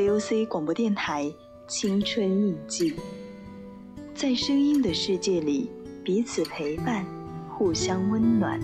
VOC 广播电台《青春印记》，在声音的世界里，彼此陪伴，互相温暖。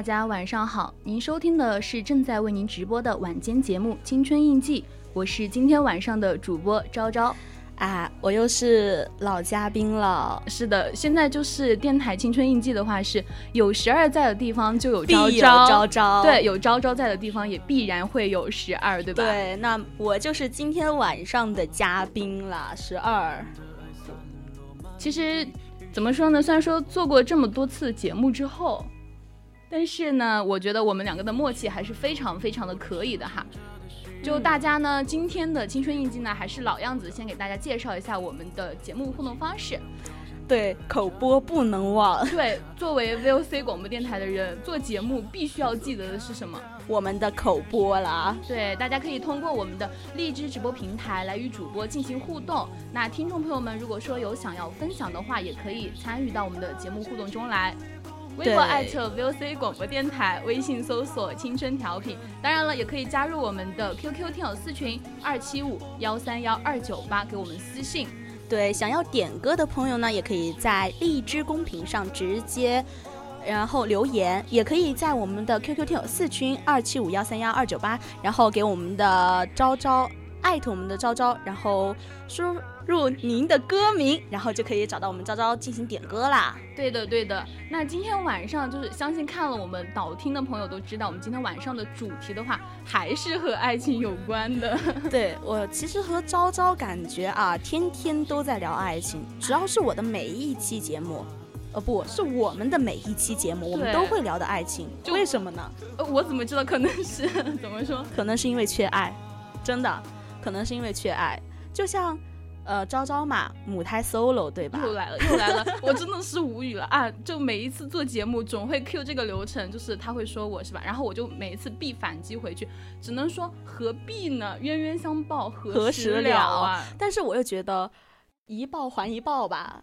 大家晚上好！您收听的是正在为您直播的晚间节目《青春印记》，我是今天晚上的主播昭昭。啊，我又是老嘉宾了，是的，现在就是电台《青春印记》的话，是有十二在的地方就有昭昭，昭昭。对，有昭昭在的地方也必然会有十二，对吧？对，那我就是今天晚上的嘉宾啦，十二。其实怎么说呢？虽然说做过这么多次节目之后，但是呢，我觉得我们两个的默契还是非常非常的可以的哈。就大家呢，今天的青春印记呢，还是老样子，先给大家介绍一下我们的节目互动方式。对，口播不能忘，对，作为 VOC 广播电台的人，做节目必须要记得的是什么？我们的口播啦。对，大家可以通过我们的荔枝直播平台来与主播进行互动。那听众朋友们，如果说有想要分享的话，也可以参与到我们的节目互动中来。微博艾特 VOC 广播电台，微信搜索“青春调频”。当然了，也可以加入我们的 QQ 听友四群二七五幺三幺二九八，给我们私信。对，想要点歌的朋友呢，也可以在荔枝公屏上直接。然后留言也可以在我们的 QQ 听友四群二七五幺三幺二九八，然后给我们的昭昭艾特我们的昭昭，然后输入您的歌名，然后就可以找到我们昭昭进行点歌啦。对的，对的。那今天晚上就是相信看了我们导听的朋友都知道，我们今天晚上的主题的话，还是和爱情有关的。对我其实和昭昭感觉啊，天天都在聊爱情，只要是我的每一期节目。呃，不是我们的每一期节目，我们都会聊的爱情，就为什么呢？呃，我怎么知道？可能是 怎么说？可能是因为缺爱，真的，可能是因为缺爱。就像，呃，昭昭嘛，母胎 solo 对吧？又来了，又来了，我真的是无语了啊！就每一次做节目，总会 Q 这个流程，就是他会说我是吧，然后我就每一次必反击回去，只能说何必呢？冤冤相报何时了啊？但是我又觉得，一报还一报吧。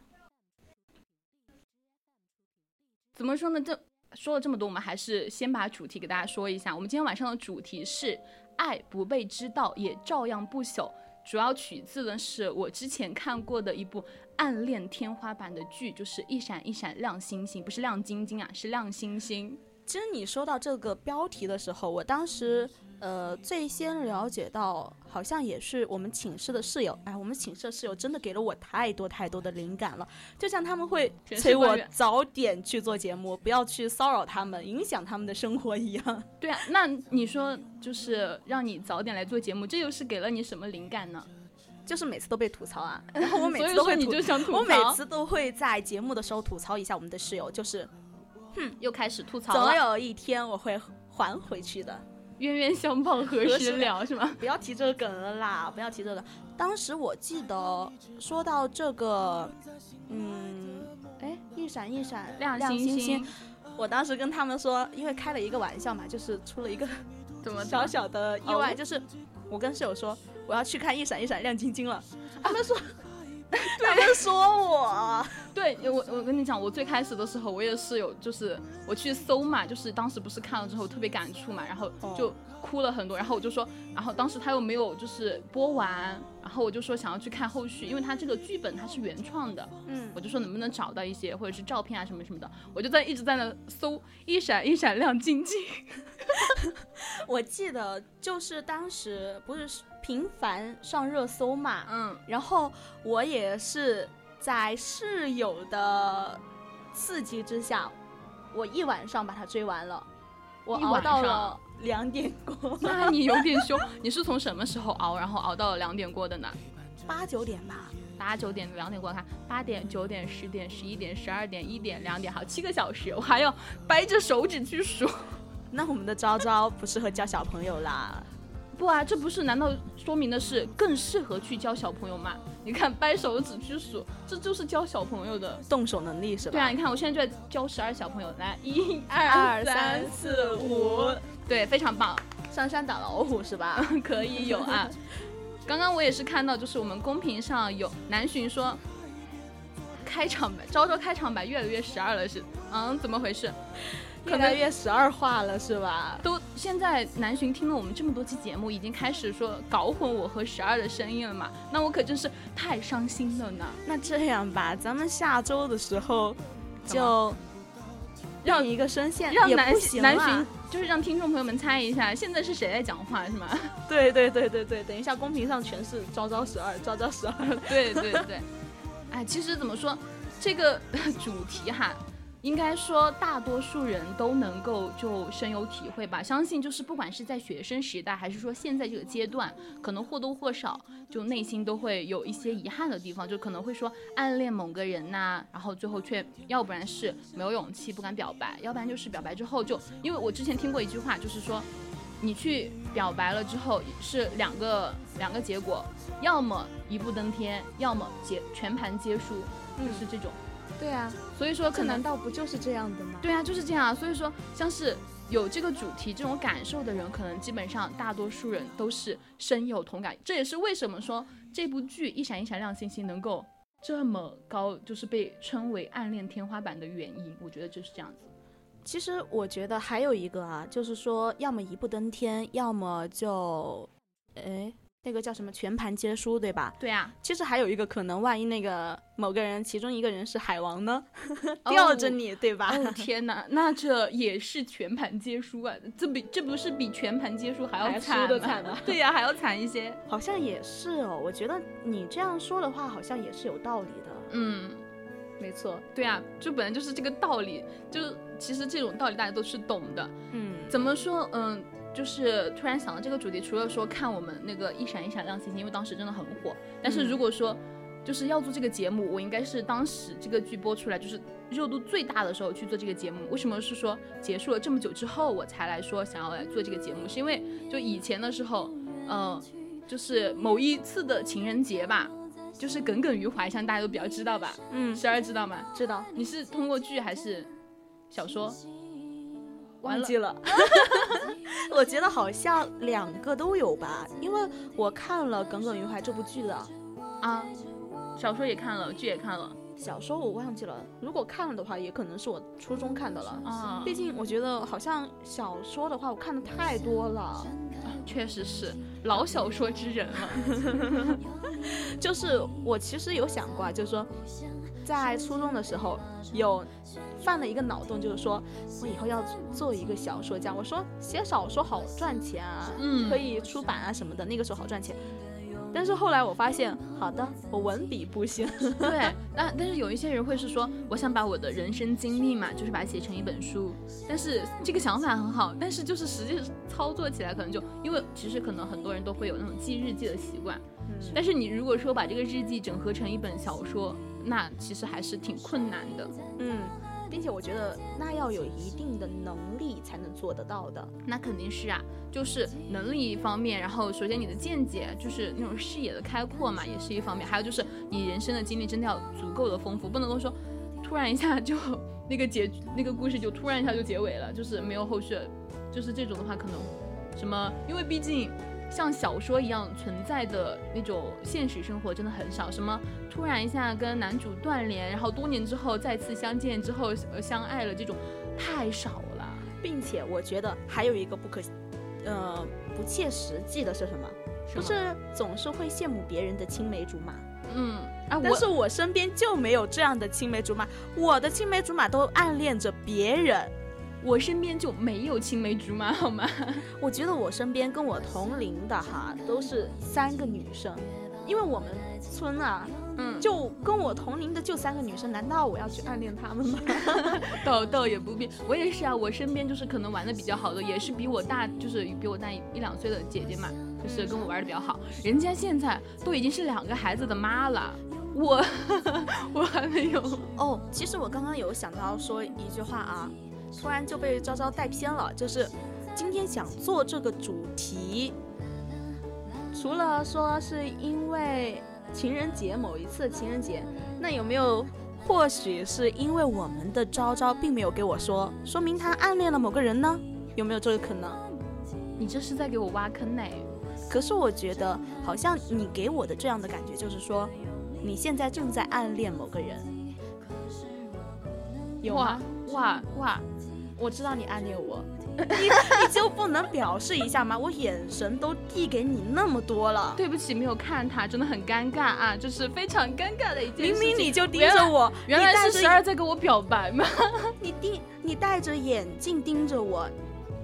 怎么说呢？这说了这么多，我们还是先把主题给大家说一下。我们今天晚上的主题是“爱不被知道也照样不朽”，主要取自的是我之前看过的一部暗恋天花板的剧，就是《一闪一闪亮星星》，不是亮晶晶啊，是亮星星。其实你说到这个标题的时候，我当时呃，最先了解到，好像也是我们寝室的室友。哎，我们寝室的室友真的给了我太多太多的灵感了，就像他们会催我早点去做节目，不要去骚扰他们，影响他们的生活一样。对啊，那你说就是让你早点来做节目，这又是给了你什么灵感呢？就是每次都被吐槽啊，然后我每次都会你就想吐槽，我每次都会在节目的时候吐槽一下我们的室友，就是，哼，又开始吐槽总有一天我会还回去的。冤冤相报何时了，是吗？不要提这个梗了啦，不要提这个。当时我记得说到这个，嗯，哎，一闪一闪亮星星，我当时跟他们说，因为开了一个玩笑嘛，就是出了一个 怎么小小的意外，就是我跟室友说我要去看一闪一闪亮晶晶了，他们说。他们说我，对我，我跟你讲，我最开始的时候，我也是有，就是我去搜嘛，就是当时不是看了之后特别感触嘛，然后就哭了很多，然后我就说，然后当时他又没有就是播完，然后我就说想要去看后续，因为他这个剧本它是原创的，嗯，我就说能不能找到一些或者是照片啊什么什么的，我就在一直在那搜一闪一闪亮晶晶，我记得就是当时不是。频繁上热搜嘛，嗯，然后我也是在室友的刺激之下，我一晚上把它追完了，我熬到了两点过。那你有点凶，你是从什么时候熬，然后熬到了两点过的呢？八九点吧，八九点两点过看，八点九点十点十一点十二点一点两点，好七个小时，我还要掰着手指去数。那我们的昭昭不适合教小朋友啦。不啊，这不是难道说明的是更适合去教小朋友吗？你看掰手指去数，这就是教小朋友的动手能力是吧？对啊，你看我现在就在教十二小朋友，来一二三四五，对，非常棒。上山打老虎是吧？可以有啊。刚刚我也是看到，就是我们公屏上有南巡说，开场白，招招开场白越来越十二了，是嗯，怎么回事？越来越十二化了，是吧？都现在南巡听了我们这么多期节目，已经开始说搞混我和十二的声音了嘛？那我可真是太伤心了呢。那这样吧，咱们下周的时候就让一个声线，让南南巡就是让听众朋友们猜一下，现在是谁在讲话，是吗？对对对对对，等一下公屏上全是招招十二，招招十二。对对对，哎，其实怎么说这个 主题哈？应该说，大多数人都能够就深有体会吧。相信就是不管是在学生时代，还是说现在这个阶段，可能或多或少就内心都会有一些遗憾的地方，就可能会说暗恋某个人呐，然后最后却要不然是没有勇气不敢表白，要不然就是表白之后就，因为我之前听过一句话，就是说，你去表白了之后是两个两个结果，要么一步登天，要么结全盘皆输，就是这种。对啊，所以说可难道不就是这样的吗？对啊，就是这样啊。所以说，像是有这个主题这种感受的人，可能基本上大多数人都是深有同感。这也是为什么说这部剧《一闪一闪亮星星》能够这么高，就是被称为暗恋天花板的原因。我觉得就是这样子。其实我觉得还有一个啊，就是说要么一步登天，要么就，哎。那个叫什么全盘皆输，对吧？对啊，其实还有一个可能，万一那个某个人其中一个人是海王呢，吊着你，对吧？哦天哪，那这也是全盘皆输啊！这比这不是比全盘皆输还要惨吗？对呀，还要惨一些。好像也是哦，我觉得你这样说的话，好像也是有道理的。嗯，没错，对啊，就本来就是这个道理，就其实这种道理大家都是懂的。嗯，怎么说？嗯。就是突然想到这个主题，除了说看我们那个一闪一闪亮星星，因为当时真的很火。但是如果说就是要做这个节目，我应该是当时这个剧播出来就是热度最大的时候去做这个节目。为什么是说结束了这么久之后我才来说想要来做这个节目？是因为就以前的时候，嗯，就是某一次的情人节吧，就是耿耿于怀，相信大家都比较知道吧？嗯，十二知道吗？知道。你是通过剧还是小说？忘记了，我觉得好像两个都有吧，因为我看了《耿耿于怀》这部剧的，啊，小说也看了，剧也看了，小说我忘记了，如果看了的话，也可能是我初中看的了。啊，毕竟我觉得好像小说的话，我看的太多了，确实是老小说之人了，就是我其实有想过，就是说。在初中的时候有犯了一个脑洞，就是说我以后要做一个小说家。我说写小说好赚钱啊，嗯可以出版啊什么的，那个时候好赚钱。但是后来我发现，好的，我文笔不行。对，但但是有一些人会是说，我想把我的人生经历嘛，就是把它写成一本书。但是这个想法很好，但是就是实际操作起来可能就，因为其实可能很多人都会有那种记日记的习惯，但是你如果说把这个日记整合成一本小说，那其实还是挺困难的。嗯，并且我觉得那要有一定的能力才能做得到的。那肯定是啊，就是能力一方面，然后首先你的见解，就是那种视野的开阔嘛，也是一方面。还有就是你人生的经历真的要足够的丰富，不能够说突然一下就那个结那个故事就突然一下就结尾了，就是没有后续，就是这种的话可能什么，因为毕竟。像小说一样存在的那种现实生活真的很少，什么突然一下跟男主断联，然后多年之后再次相见之后呃相爱了，这种太少了。并且我觉得还有一个不可，呃，不切实际的是什么？不是总是会羡慕别人的青梅竹马，嗯啊，但是我身边就没有这样的青梅竹马，我的青梅竹马都暗恋着别人。我身边就没有青梅竹马，好吗？我觉得我身边跟我同龄的哈都是三个女生，因为我们村啊，嗯，就跟我同龄的就三个女生，难道我要去暗恋她们吗？倒 倒也不必，我也是啊，我身边就是可能玩的比较好的，也是比我大，就是比我大一一两岁的姐姐嘛，就是跟我玩的比较好，人家现在都已经是两个孩子的妈了，我 我还没有。哦，其实我刚刚有想到说一句话啊，突然就被昭昭带偏了，就是今天想做这个主题，除了说是因为情人节某一次情人节，那有没有或许是因为我们的昭昭并没有给我说，说明他暗恋了某个人呢？有没有这个可能？你这是在给我挖坑呢？可是我觉得好像你给我的这样的感觉就是说，你现在正在暗恋某个人，有吗哇？哇哇！我知道你暗恋我，你你就不能表示一下吗？我眼神都递给你那么多了，对不起，没有看他，真的很尴尬啊，就是非常尴尬的一件事明情。明你就盯着我，原来是十二在跟我表白吗？你盯你戴着眼镜盯着我，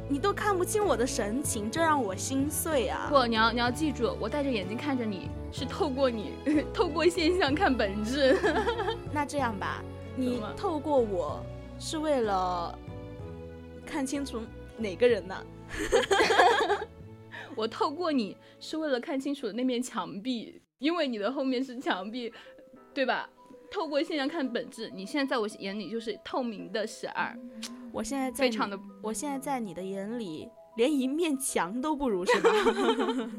你都看不清我的神情，这让我心碎啊！不，你要你要记住，我戴着眼镜看着你，是透过你 透过现象看本质。那这样吧，你透过我是为了看清楚哪个人呢？我透过你是为了看清楚那面墙壁，因为你的后面是墙壁，对吧？透过现象看本质，你现在在我眼里就是透明的十二，我现在在非常的我现在在你的眼里连一面墙都不如，是吧？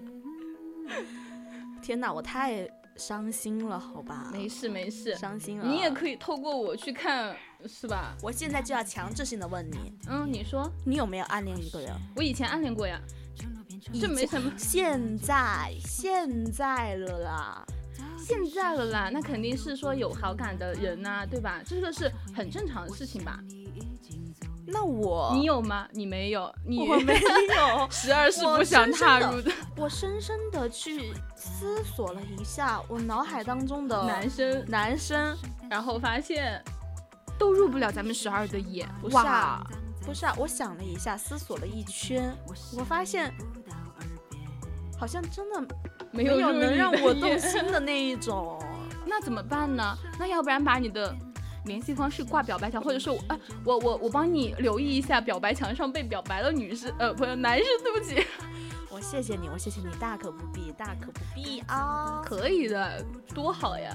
天哪，我太伤心了，好吧？没事没事，伤心了。你也可以透过我去看，是吧？我现在就要强制性的问你，嗯，你说，你有没有暗恋一个人？我以前暗恋过呀，这没什么。现在现在了啦，现在了啦，那肯定是说有好感的人呐、对吧？这个是很正常的事情吧？那我你有吗？你没有，你我没有，十二是不想踏入的我深深的去思索了一下我脑海当中的男生，男生，然后发现都入不了咱们十二的眼，不是啊不是啊，我想了一下，思索了一圈，我发现好像真的没没有能让我动心的那一种。那怎么办呢？那要不然把你的联系方式挂表白墙，或者说我啊，我我我帮你留意一下表白墙上被表白的女士，呃，不是男士，对不起。我谢谢你，我谢谢你，大可不必，大可不必啊。可以的，多好呀！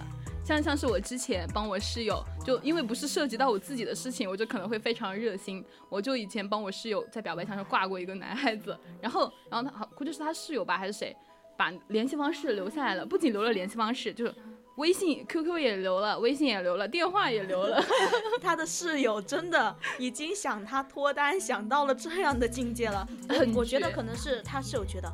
像像是我之前帮我室友，就因为不是涉及到我自己的事情，我就可能会非常热心。我就以前帮我室友在表白墙上挂过一个男孩子，然后然后他好估计是他室友吧还是谁，把联系方式留下来了，不仅留了联系方式，就是微信、QQ 也留了，微信也留了，电话也留了。他的室友真的已经想他脱单，想到了这样的境界了。很我觉得可能是他室友觉得，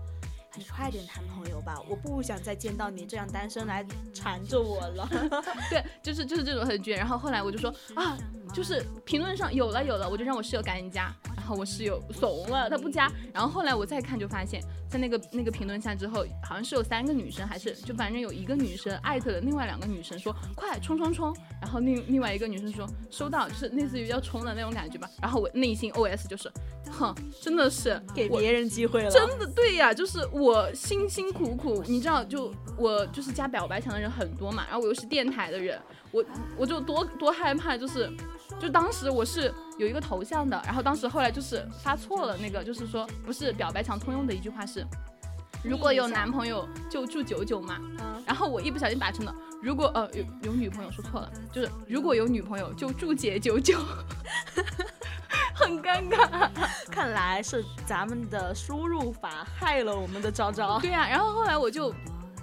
你快点谈朋友吧，我不想再见到你这样单身来缠着我了。对，就是就是这种很倔。然后后来我就说啊，就是评论上有了有了，我就让我室友赶紧加，然后我室友怂了，他不加。然后后来我再看就发现，在那个那个评论下之后，好像是有三个女生，还是就反正有一个女生艾特了另外两个女生说快冲冲冲，然后另另外一个女生说收到，就是类似于要冲的那种感觉吧。然后我内心 OS 就是，哼，真的是给别人机会了，真的对呀，就是我我辛辛苦苦，你知道，就我就是加表白墙的人很多嘛，然后我又是电台的人，我我就多多害怕，就是就当时我是有一个头像的，然后当时后来就是发错了，那个就是说不是表白墙通用的一句话是，如果有男朋友就祝九九嘛，嗯，然后我一不小心打成了，如果呃有有女朋友说错了，就是如果有女朋友就祝姐九九，很尴尬。看来是咱们的输入法害了我们的昭昭。对呀、然后后来我就。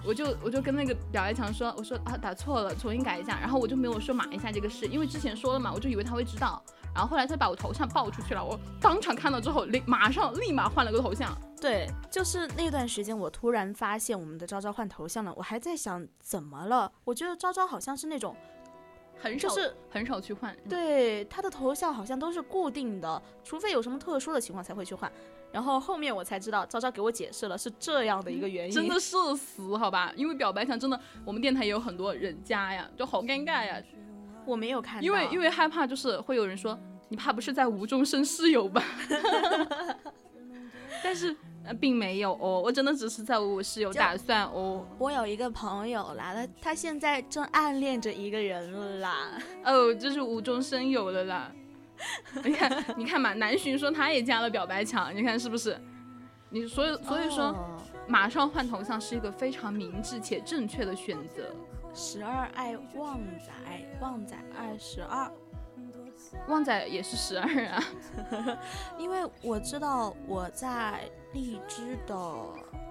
我就我就跟那个表白墙说，我说啊打错了，重新改一下，然后我就没有说码一下这个事，因为之前说了嘛，我就以为他会知道，然后后来他把我头像爆出去了，我当场看到之后立马上立马换了个头像，对，就是那段时间，我突然发现我们的昭昭换头像了，我还在想怎么了？我觉得昭昭好像是那种，很少就是很少去换，对他的头像好像都是固定的，除非有什么特殊的情况才会去换。然后后面我才知道，昭昭给我解释了是这样的一个原因。真的 社死好吧？因为表白墙真的，我们电台也有很多人加呀，就好尴尬呀，我没有看到，因为因为害怕就是会有人说你怕不是在无中生室友吧？但是呃并没有哦，我真的只是在为我室友打算哦。我有一个朋友啦，他，他现在正暗恋着一个人了啦。哦，这是无中生有了啦。你看，你看嘛，南浔说他也加了表白墙，你看是不是？你所以所以说，哦马上换头像是一个非常明智且正确的选择。十二爱旺仔，旺仔二十二。旺仔也是十二啊，因为我知道我在荔枝的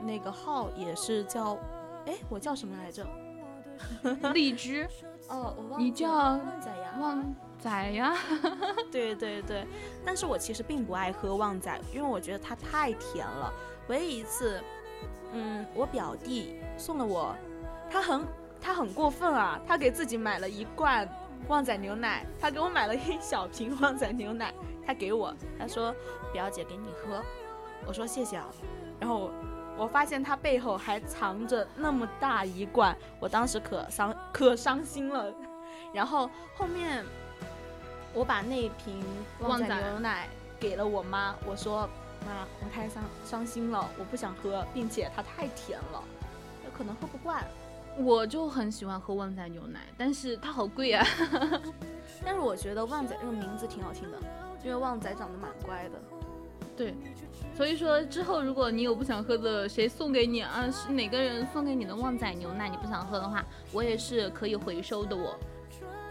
那个号也是叫，哎，我叫什么来着？荔枝 哦，我忘了你叫旺仔呀。旺仔呀，对对对，但是我其实并不爱喝旺仔，因为我觉得它太甜了。唯一一次，嗯，我表弟送了我，他很他很过分啊，他给自己买了一罐旺仔牛奶，他给我买了一小瓶旺仔牛奶，他给我，他说表姐给你喝，我说谢谢啊，然后。我发现他背后还藏着那么大一罐，我当时可伤可伤心了。然后后面我把那瓶旺仔牛奶给了我妈，我说妈，我太伤伤心了，我不想喝，并且它太甜了，有可能喝不惯。我就很喜欢喝旺仔牛奶，但是它好贵啊。但是我觉得旺仔这个名字挺好听的，因为旺仔长得蛮乖的。对，所以说之后如果你有不想喝的，谁送给你啊？是哪个人送给你的旺仔牛奶，你不想喝的话，我也是可以回收的我。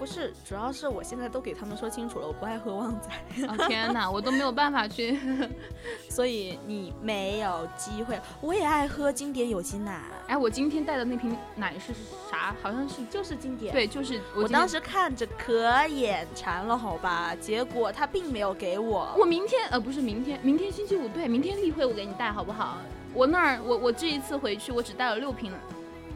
不是，主要是我现在都给他们说清楚了，我不爱喝旺仔，哦天哪，我都没有办法去。所以你没有机会。我也爱喝经典有机奶，哎，我今天带的那瓶奶是啥？好像是就是经典。对，就是我当时看着可眼馋了，好吧，结果他并没有给我。我明天呃不是明天，明天星期五对，明天例会我给你带好不好？我那儿我我这一次回去我只带了六瓶，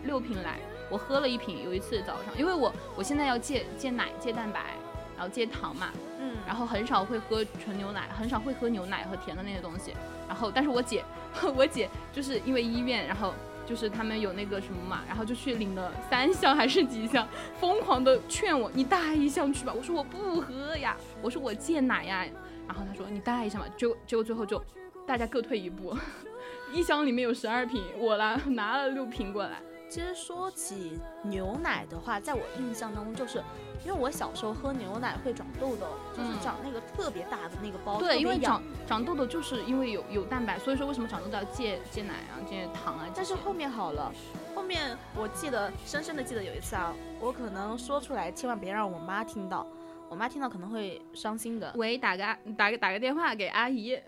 六瓶来，我喝了一瓶。有一次早上，因为我我现在要戒戒奶戒蛋白，然后戒糖嘛，嗯，然后很少会喝纯牛奶，很少会喝牛奶和甜的那些东西。然后但是我姐 我姐就是因为医院，然后。就是他们有那个什么嘛，然后就去领了三箱还是几箱，疯狂的劝我，你带一箱去吧。我说我不喝呀，我说我戒奶呀。然后他说你带一箱吧，结果结果最后就大家各退一步，一箱里面有十二瓶，我啦拿了六瓶过来。其实说起牛奶的话，在我印象当中，就是因为我小时候喝牛奶会长痘痘，就是嗯长那个特别大的那个包，对，因为长长痘痘就是因为有有蛋白，所以说为什么长痘痘要戒戒奶啊、戒糖啊？但是后面好了，后面我记得深深的记得有一次啊，我可能说出来，千万别让我妈听到，我妈听到可能会伤心的。喂，打个打个打个电话给阿姨。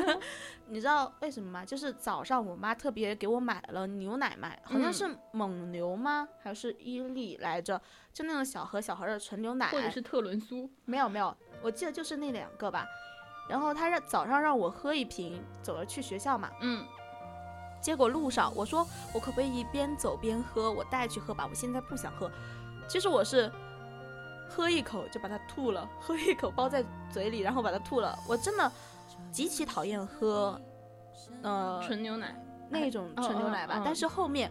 你知道为什么吗？就是早上我妈特别给我买了牛奶买，好像是蒙牛吗？还是伊利来着？就那种小盒小盒的纯牛奶，或者是特仑苏，没有没有，我记得就是那两个吧。然后她让早上让我喝一瓶，走了去学校嘛。嗯，结果路上我说我可不可以一边走边喝，我带去喝吧，我现在不想喝。其实我是喝一口就把它吐了，喝一口包在嘴里，然后把它吐了。我真的极其讨厌喝，呃，纯牛奶，那种哦纯牛奶吧。哦哦但是后面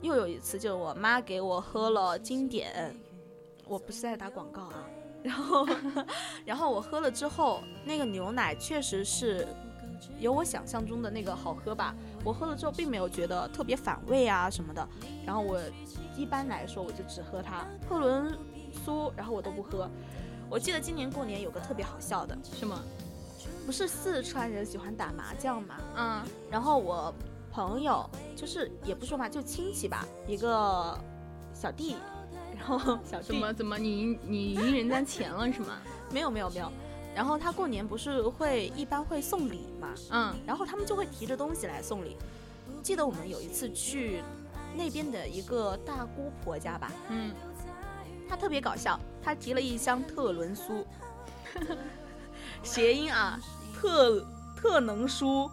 又有一次，就是我妈给我喝了经典，我不是在打广告啊。然后，然后我喝了之后，那个牛奶确实是有我想象中的那个好喝吧。我喝了之后，并没有觉得特别反胃啊什么的。然后我一般来说，我就只喝它特仑苏，然后我都不喝。我记得今年过年有个特别好笑的，什么？不是四川人喜欢打麻将嘛？嗯，然后我朋友就是也不说嘛，就亲戚吧，一个小弟，然后 小弟怎么怎么你赢你赢人家钱了是吗？没有没有没有，然后他过年不是会一般会送礼嘛，嗯然后他们就会提着东西来送礼。记得我们有一次去那边的一个大姑婆家吧，嗯，她特别搞笑，他提了一箱特仑苏，谐音啊，特特能舒。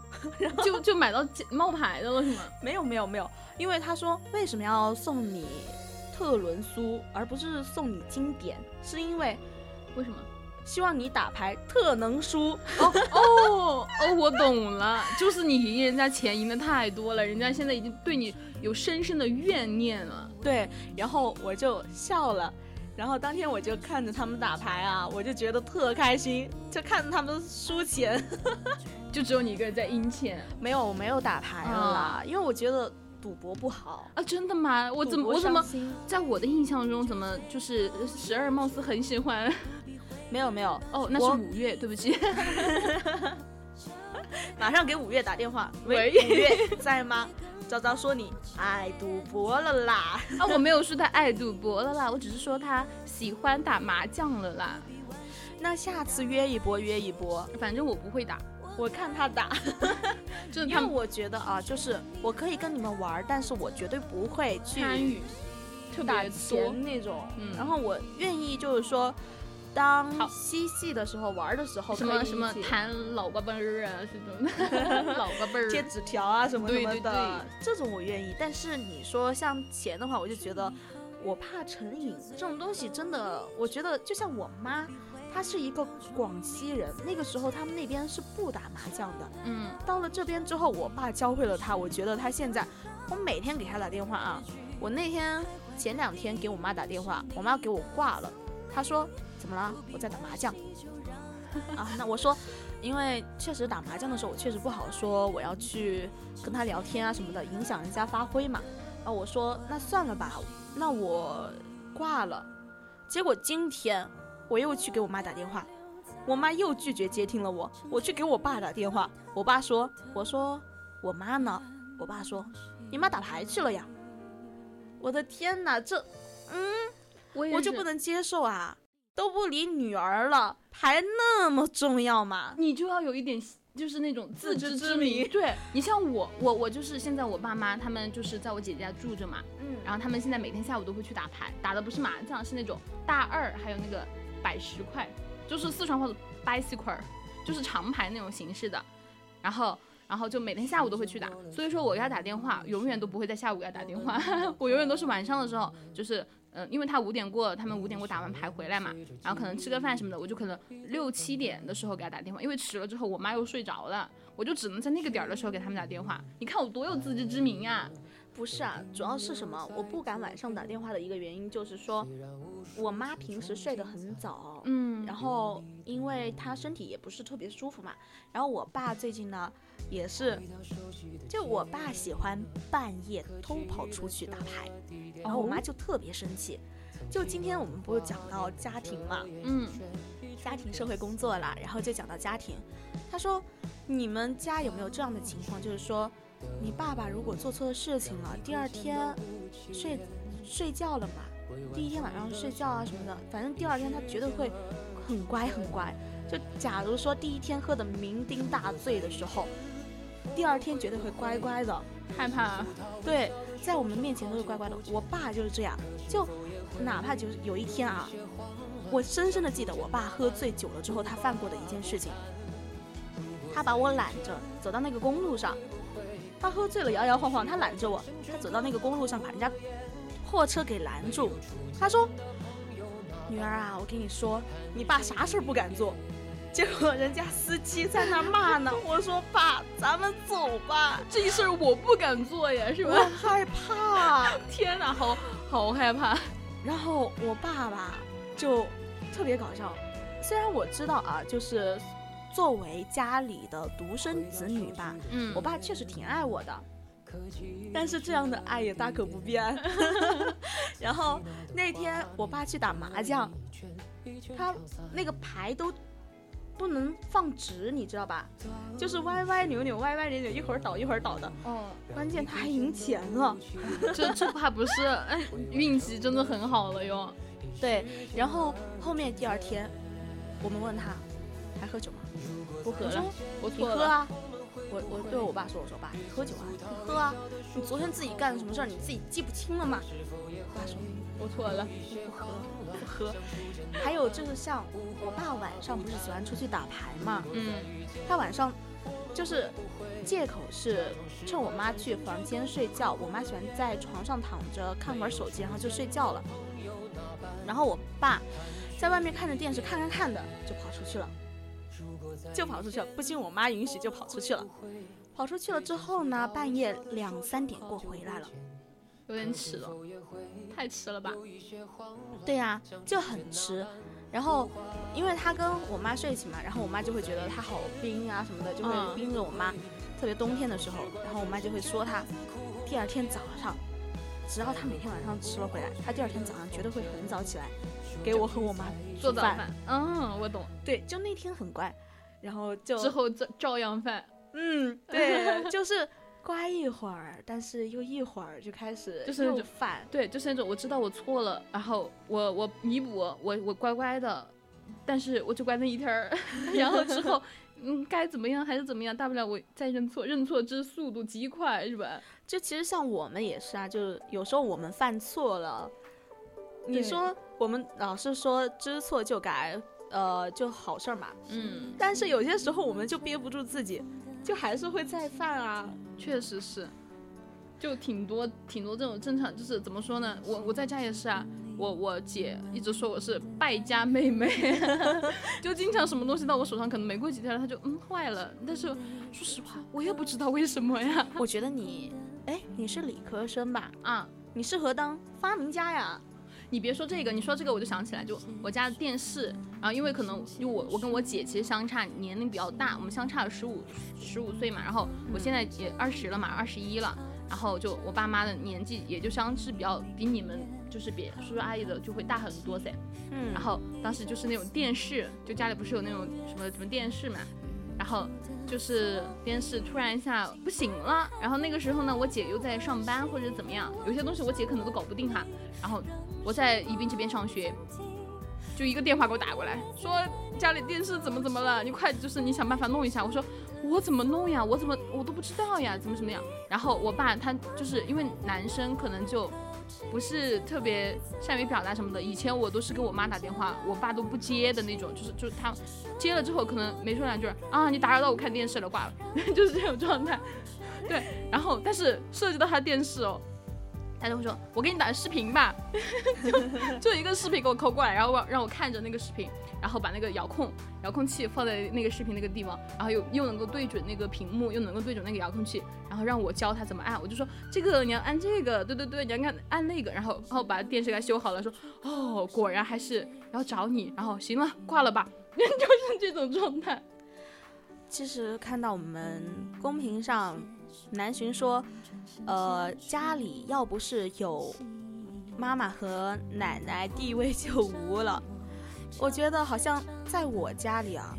就就买到冒牌的了是吗？没有没有没有，因为他说为什么要送你特仑苏，而不是送你经典，是因为为什么？希望你打牌特能输。哦哦哦，我懂了，就是你赢人家钱赢的太多了，人家现在已经对你有深深的怨念了。对，然后我就笑了。然后当天我就看着他们打牌啊，我就觉得特开心，就看着他们输钱。就只有你一个人在阴钱没有，我没有打牌了啦，因为我觉得赌博不好。啊！真的吗？我怎么我怎么在我的印象中怎么就是十二貌似很喜欢？没有没有，哦，那是五月，对不起。马上给五月打电话。喂五月在吗？昭昭说你爱赌博了啦。啊，我没有说他爱赌博了啦，我只是说他喜欢打麻将了啦。那下次约一波，约一波。反正我不会打，我看他打，就因为我觉得啊，就是我可以跟你们玩，但是我绝对不会去参与特打别多。钱那种。嗯然后我愿意就是说，当嬉戏的时候玩的时候，什么什么弹老爸辈儿啊，这种 老爸辈儿贴纸条啊什么什么对对的，这种我愿意。但是你说像钱的话，我就觉得我怕成瘾，这种东西真的，我觉得就像我妈。她是一个广西人，那个时候他们那边是不打麻将的。嗯，到了这边之后，我爸教会了他，我觉得他现在，我每天给他打电话啊。我那天前两天给我妈打电话，我妈给我挂了，她说怎么了？我在打麻将。啊，那我说，因为确实打麻将的时候，我确实不好说我要去跟他聊天啊什么的，影响人家发挥嘛。啊，我说那算了吧，那我挂了。结果今天我又去给我妈打电话，我妈又拒绝接听了我，我去给我爸打电话，我爸说，我说我妈呢？我爸说，你妈打牌去了呀。我的天哪，这我我就不能接受啊！都不理女儿了，牌那么重要吗？你就要有一点。就是那种自知之明对你像我，我我就是现在我爸妈他们就是在我姐姐家住着嘛，嗯然后他们现在每天下午都会去打牌，打的不是麻将，是那种大二，还有那个百十块，就是四川话的 bicycle，就是长牌那种形式的。然后，然后就每天下午都会去打。所以说我给他打电话，永远都不会在下午给他打电话，我永远都是晚上的时候，就是嗯、呃因为他五点过，他们五点过打完牌回来嘛，然后可能吃个饭什么的，我就可能六七点的时候给他打电话，因为迟了之后我妈又睡着了，我就只能在那个点儿的时候给他们打电话。你看我多有自知之明啊！不是啊，主要是什么？我不敢晚上打电话的一个原因就是说，我妈平时睡得很早，嗯，然后因为她身体也不是特别舒服嘛，然后我爸最近呢也是，就我爸喜欢半夜偷跑出去打牌，然后我妈就特别生气。就今天我们不是讲到家庭嘛，嗯，家庭社会工作啦，然后就讲到家庭，他说你们家有没有这样的情况，就是说你爸爸如果做错事情了，第二天睡睡觉了嘛，第一天晚上睡觉啊什么的，反正第二天他绝对会很乖很乖。就假如说第一天喝的酩酊大醉的时候，第二天绝对会乖乖的。害怕。对，在我们面前都是乖乖的。我爸就是这样，就哪怕就是有一天啊，我深深的记得我爸喝醉酒了之后他犯过的一件事情。他把我揽着走到那个公路上，他喝醉了摇摇晃晃，他揽着我，他走到那个公路上把人家货车给拦住。他说：“女儿啊，我跟你说，你爸啥事儿不敢做，结果人家司机在那骂呢。我说爸，咱们走吧，这事儿我不敢做呀，是吧？我害怕。天哪，好好害怕。然后我爸爸就特别搞笑，虽然我知道啊，就是作为家里的独生子女吧，嗯我爸确实挺爱我的，但是这样的爱也大可不必。然后那天我爸去打麻将，他那个牌都不能放直，你知道吧？就是歪歪扭扭，歪歪扭扭，一会儿倒一会儿倒的。哦，关键他还赢钱了。这这怕不是，哎，运气真的很好了哟。对，然后后面第二天，我们问他还喝酒吗？不喝了我说，我错。你喝啊！我我对我爸说，我说爸，你喝酒啊，你喝啊！你昨天自己干了什么事儿，你自己记不清了吗？我爸说我错了。不喝不喝。还有就是像我爸晚上不是喜欢出去打牌嘛，嗯他晚上就是借口是趁我妈去房间睡觉，我妈喜欢在床上躺着看会儿手机，然后就睡觉了。然后我爸在外面看着电视，看看看的就跑出去了，就跑出去了，不经我妈允许就跑出去了。跑出去了之后呢，半夜两三点过回来了。有点迟了，太迟了吧？对呀、就很迟。然后，因为他跟我妈睡一起嘛，然后我妈就会觉得他好冰啊什么的，就会嗯冰着我妈。特别冬天的时候，然后我妈就会说他。第二天早上，只要他每天晚上吃了回来，他第二天早上绝对会很早起来，给我和我妈做早饭。嗯，我懂。对，就那天很乖，然后就之后照照样饭。嗯，对，就是乖一会儿，但是又一会儿就开始又就是那种饭。对，就是那种我知道我错了，然后我我弥补，我我乖乖的，但是我就乖那一天儿，然后之后 嗯该怎么样还是怎么样，大不了我再认错，认错之速度极快，是吧？就其实像我们也是啊，就是有时候我们犯错了，你说我们老是说知错就改，呃，就好事儿嘛。嗯，但是有些时候我们就憋不住自己，就还是会再犯啊。确实是，就挺多挺多这种正常，就是怎么说呢？我我在家也是啊，我我姐一直说我是败家妹妹，就经常什么东西到我手上，可能没过几天她就嗯坏了，但是说实话，我也不知道为什么呀。我觉得你，哎，你是理科生吧？啊，你适合当发明家呀。你别说这个，你说这个我就想起来，就我家的电视，然后因为可能就我我跟我姐其实相差年龄比较大，我们相差了十五十五岁嘛，然后我现在也二十了嘛，二十一了，然后就我爸妈的年纪也就相是比较比你们就是比叔叔阿姨的就会大很多噻，嗯。然后当时就是那种电视，就家里不是有那种什么什么电视嘛，然后就是电视突然一下不行了，然后那个时候呢，我姐又在上班或者怎么样，有些东西我姐可能都搞不定哈，然后我在宜宾这边上学，就一个电话给我打过来，说家里电视怎么怎么了，你快就是你想办法弄一下。我说我怎么弄呀，我怎么我都不知道呀，怎么怎么样。然后我爸他就是因为男生可能就不是特别善于表达什么的，以前我都是跟我妈打电话，我爸都不接的那种，就是就是他接了之后可能没说两句啊，你打扰到我看电视了，挂了，就是这种状态。对，然后但是涉及到他电视哦。他就会说：“我给你打个视频吧，就就一个视频给我抠过来，然后让让我看着那个视频，然后把那个遥控遥控器放在那个视频那个地方，然后又又能够对准那个屏幕，又能够对准那个遥控器，然后让我教他怎么按。我就说这个你要按这个，对对对，你要按按那个，然后然后把电视给他修好了，说哦，果然还是要找你，然后行了，挂了吧，就是这种状态。其实看到我们公屏上南巡说，呃，家里要不是有妈妈和奶奶，地位就无了。我觉得好像在我家里啊，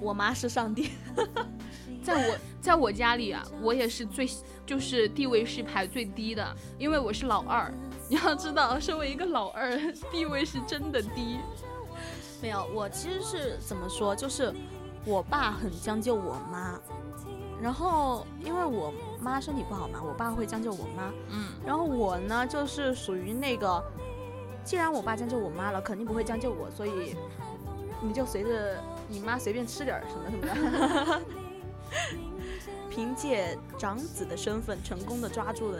我妈是上帝。在我在我家里啊，我也是最就是地位是排最低的，因为我是老二。你要知道，身为一个老二，地位是真的低。没有，我其实是怎么说，就是我爸很将就我妈，然后因为我妈身体不好嘛，我爸会将就我妈，嗯，然后我呢就是属于那个，既然我爸将就我妈了，肯定不会将就我，所以你就随着你妈随便吃点儿什么什么的。凭借长子的身份，成功的抓住了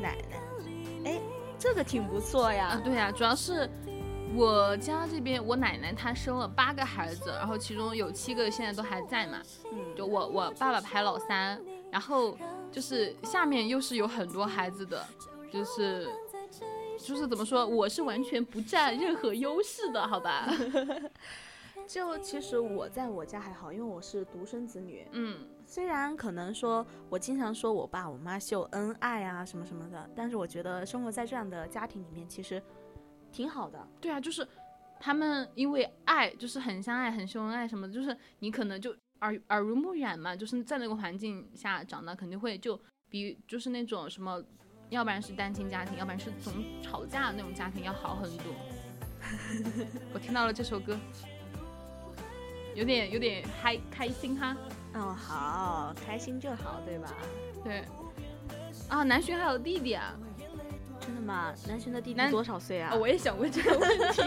奶奶，哎，这个挺不错呀。啊，对呀、主要是我家这边，我奶奶她生了八个孩子，然后其中有七个现在都还在嘛。嗯，就我我爸爸排老三，然后就是下面又是有很多孩子的，就是就是怎么说，我是完全不占任何优势的，好吧？就其实我在我家还好，因为我是独生子女。嗯，虽然可能说我经常说我爸我妈秀恩爱啊什么什么的，但是我觉得生活在这样的家庭里面其实挺好的。对啊，就是他们因为爱，就是很相爱、很秀恩爱什么的，就是你可能就耳耳濡目染嘛，就是在那个环境下长大，肯定会就比就是那种什么，要不然是单亲家庭，要不然是总吵架的那种家庭要好很多。我听到了这首歌，有点有点嗨开心哈。哦，好，开心就好，对吧？对，啊，南浔还有弟弟啊，真的吗？南浔的弟弟南多少岁啊？啊我也想问这个问题。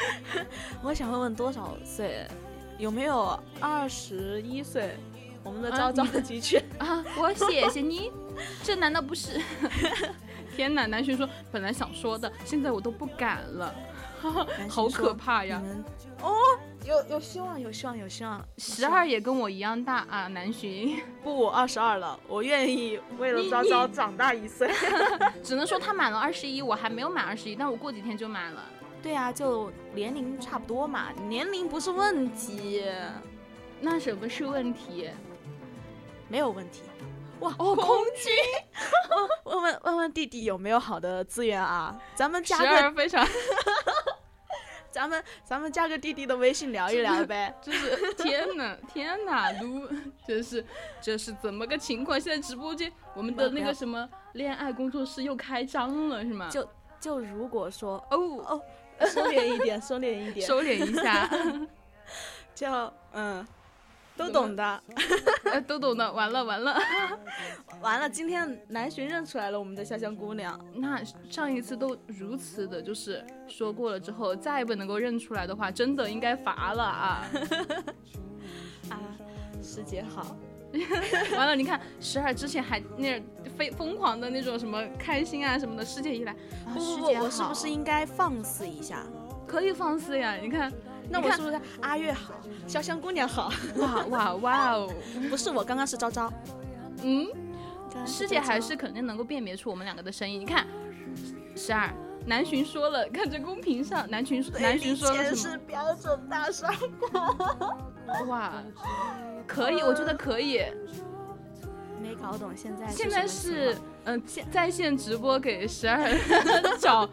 我想问问多少岁？有没有二十一岁？我们的啊昭昭你的确，啊，我谢谢你，这难道不是？天哪，南浔说本来想说的，现在我都不敢了，好可怕呀哦，有有希望，有希望，有希望。十二也跟我一样大啊，南浔，不，我二十二了，我愿意为了你昭昭长大一岁。只能说他满了二十一，我还没有满二十一，但我过几天就满了。对啊，就年龄差不多嘛，年龄不是问题，那什么是问题？没有问题。哇，哦，空军 问问问问弟弟有没有好的资源啊？咱们加十个，二非常，咱们咱们加个弟弟的微信聊一聊呗。就是天哪天哪，撸，这是这是怎么个情况？现在直播间我们的那个什么恋爱工作室又开张了是吗？就就如果说哦，哦，收敛一点，收敛一点，收敛一下。就嗯，都懂的。呃，都懂的，完了完了。完了，今天南浔认出来了我们的潇湘姑娘。那上一次都如此的，就是说过了之后，再不能够认出来的话，真的应该罚了啊！啊，师姐好。完了，你看十二之前还那非疯狂的那种什么开心啊什么的，师姐一来，啊不不不我是不是应该放肆一下？可以放肆呀？你看那我是不是阿月好，潇湘姑娘好？哇哇 哇哦，不是我刚刚是昭昭，嗯，师姐还是肯定能够辨别出我们两个的声音。你看，十二。南浔说了，看这公屏上，南浔南浔说了什么？是标准大双 哇，可以，我觉得可以。没搞懂现在现在是嗯、现在线直播给十二找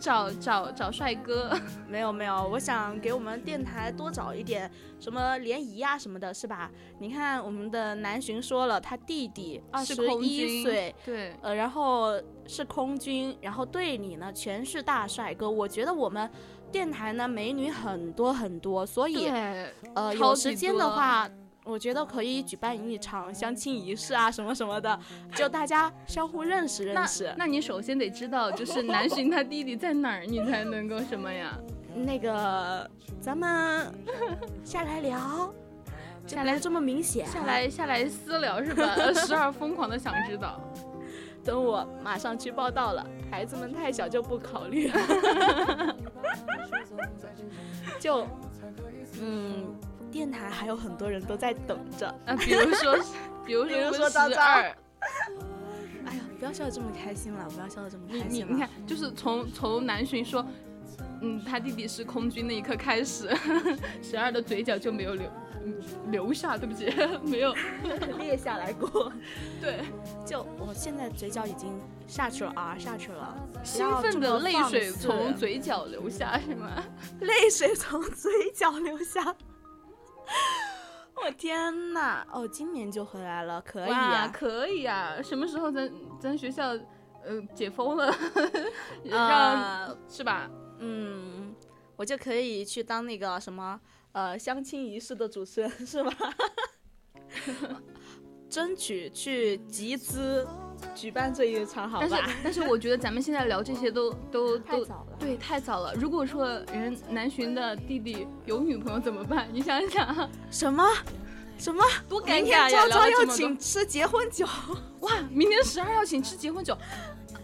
找找找帅哥，没有没有，我想给我们电台多找一点什么联谊啊什么的，是吧？你看我们的南浔说了，他弟弟二十一军岁，对，呃，然后是空军，然后队里呢全是大帅哥。我觉得我们电台呢美女很多很多，所以，呃有时间的话。我觉得可以举办一场相亲仪式啊，什么什么的，就大家相互认识认识。那你首先得知道，就是南浔 他弟弟在哪儿，你才能够什么呀？那个，咱们 下来聊，就下来这么明显。下来下来私聊是吧？十二疯狂的想知道，等我马上去报道了，孩子们太小就不考虑了。就，嗯，电台还有很多人都在等着。啊，比如说比如说十二，哎呀，不要笑得这么开心了，不要笑得这么开心了。你你看，就是从从南浔说，嗯，他弟弟是空军那一刻开始，十二的嘴角就没有留嗯留下，对不起，没有，裂下来过。对，就我现在嘴角已经下去了啊，下去了。兴奋的泪水从嘴角流下，是吗？泪水从嘴角流下。我天呐！哦，今年就回来了，可以哇，啊。可以啊！什么时候咱咱学校呃解封了，让、呃，是吧？嗯，我就可以去当那个什么呃相亲仪式的主持人是吧？争取去集资举办这一场，好但是吧？但是我觉得咱们现在聊这些都都都太早了。对太早了。如果说人南浔的弟弟有女朋友怎么办？你想想，什么？什么？多尴明尬呀！天昭昭要请吃结婚酒，哇，明天十二要请吃结婚酒，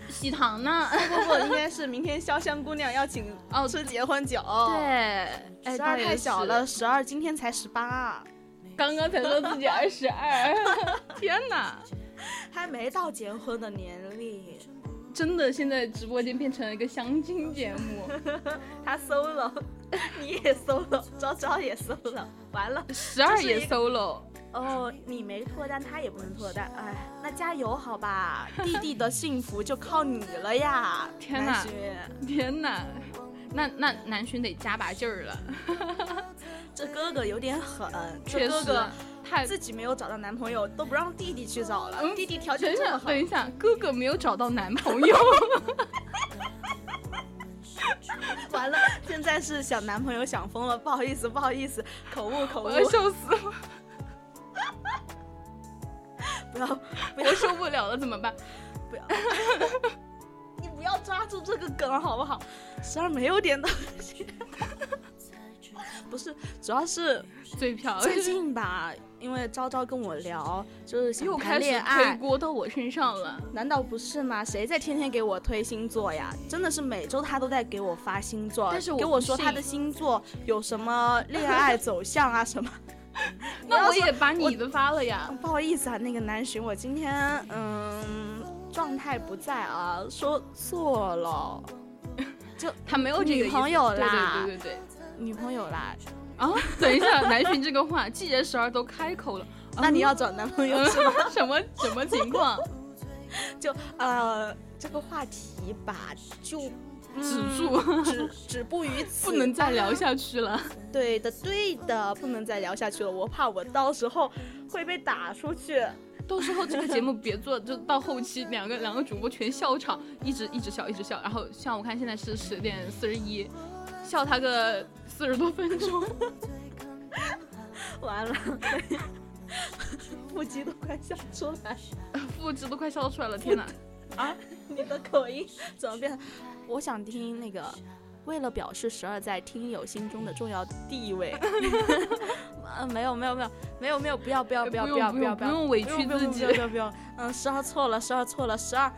喜糖呢？不不不，应该是明天潇湘姑娘要请哦吃结婚酒。对，哎，十二太小了，十二今天才十八，刚刚才说自己二十二，天哪！还没到结婚的年龄。真的，现在直播间变成了一个相亲节目，他 solo，你也 solo，昭昭也 solo，完了。十二也 solo。哦，你没脱单，他也不能脱单，哎，那加油好吧，弟弟的幸福就靠你了呀！天哪天哪，那那南巡得加把劲儿了，这哥哥有点狠，这哥哥太。自己没有找到男朋友，都不让弟弟去找了，嗯弟弟条等一下，件这么好。等，一下，哥哥没有找到男朋友，完了，现在是想男朋友想疯了，不好意思，不好意思，口误口误。我，要笑死了，不要不我要受不了了，怎么办？不要，你不要抓住这个梗好不好？十二没有点东西，不是，主要是嘴瓢，最近吧，因为昭昭跟我聊，就是又开始推，锅到我身上了。难道不是吗？谁在天天给我推星座呀？真的是每周他都在给我发星座，但是我给我说他的星座有什么恋爱走向啊什么。那我也把你的发了呀。不好意思啊，那个南浔，我今天嗯状态不在啊，说错了，就他没有这个女朋友啦对对对对对。女朋友啦。啊，等一下，南巡这个话，既然十二都开口了，那你要找男朋友嗯是吗？什么什么情况？就呃这个话题吧，就。止嗯住，止 止步于此，不能再聊下去了。对的，对的，不能再聊下去了。我怕我到时候会被打出去。到时候这个节目别做，就到后期两个两个主播全笑场，一直一直笑一直笑，然后像我看现在是十点四十一，笑他个四十多分钟。完了，腹肌都快笑出来，腹肌都快笑出来了，天哪！啊，你的口音怎么变？我想听那个。为了表示十二在听友心中的重要地位，嗯，没有没有没有没有没有，不要不要不要不要不要要不用委屈自己不要不要，嗯，十二错了，十二错了，十二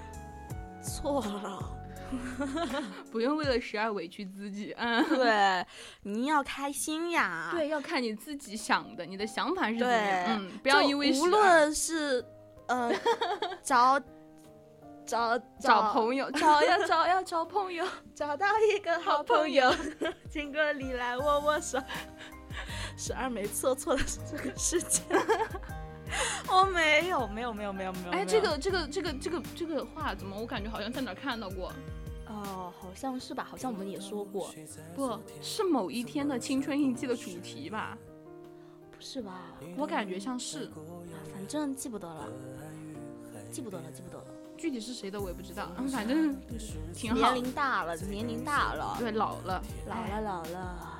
错了。不用为了十二委屈自己，嗯，对，你要开心呀。对，要看你自己想的，你的想法是怎么嗯，不要因为无论是呃 找找找朋友，找呀找呀找朋友，找到一个好朋友，请 过你来握握手。十二没错，错的是这个世界。我 没有，没有，没有，没有，没有。哎，这个这个这个这个这个话怎么我感觉好像在哪儿看到过？哦，好像是吧？好像我们也说过，不是某一天的青春印记的主题吧？不是吧？我感觉像是，啊反正记不得了，记不得了，记不得了。具体是谁的我也不知道，嗯，反正挺好年。龄大了，年龄大了，对，老了，老了，老了。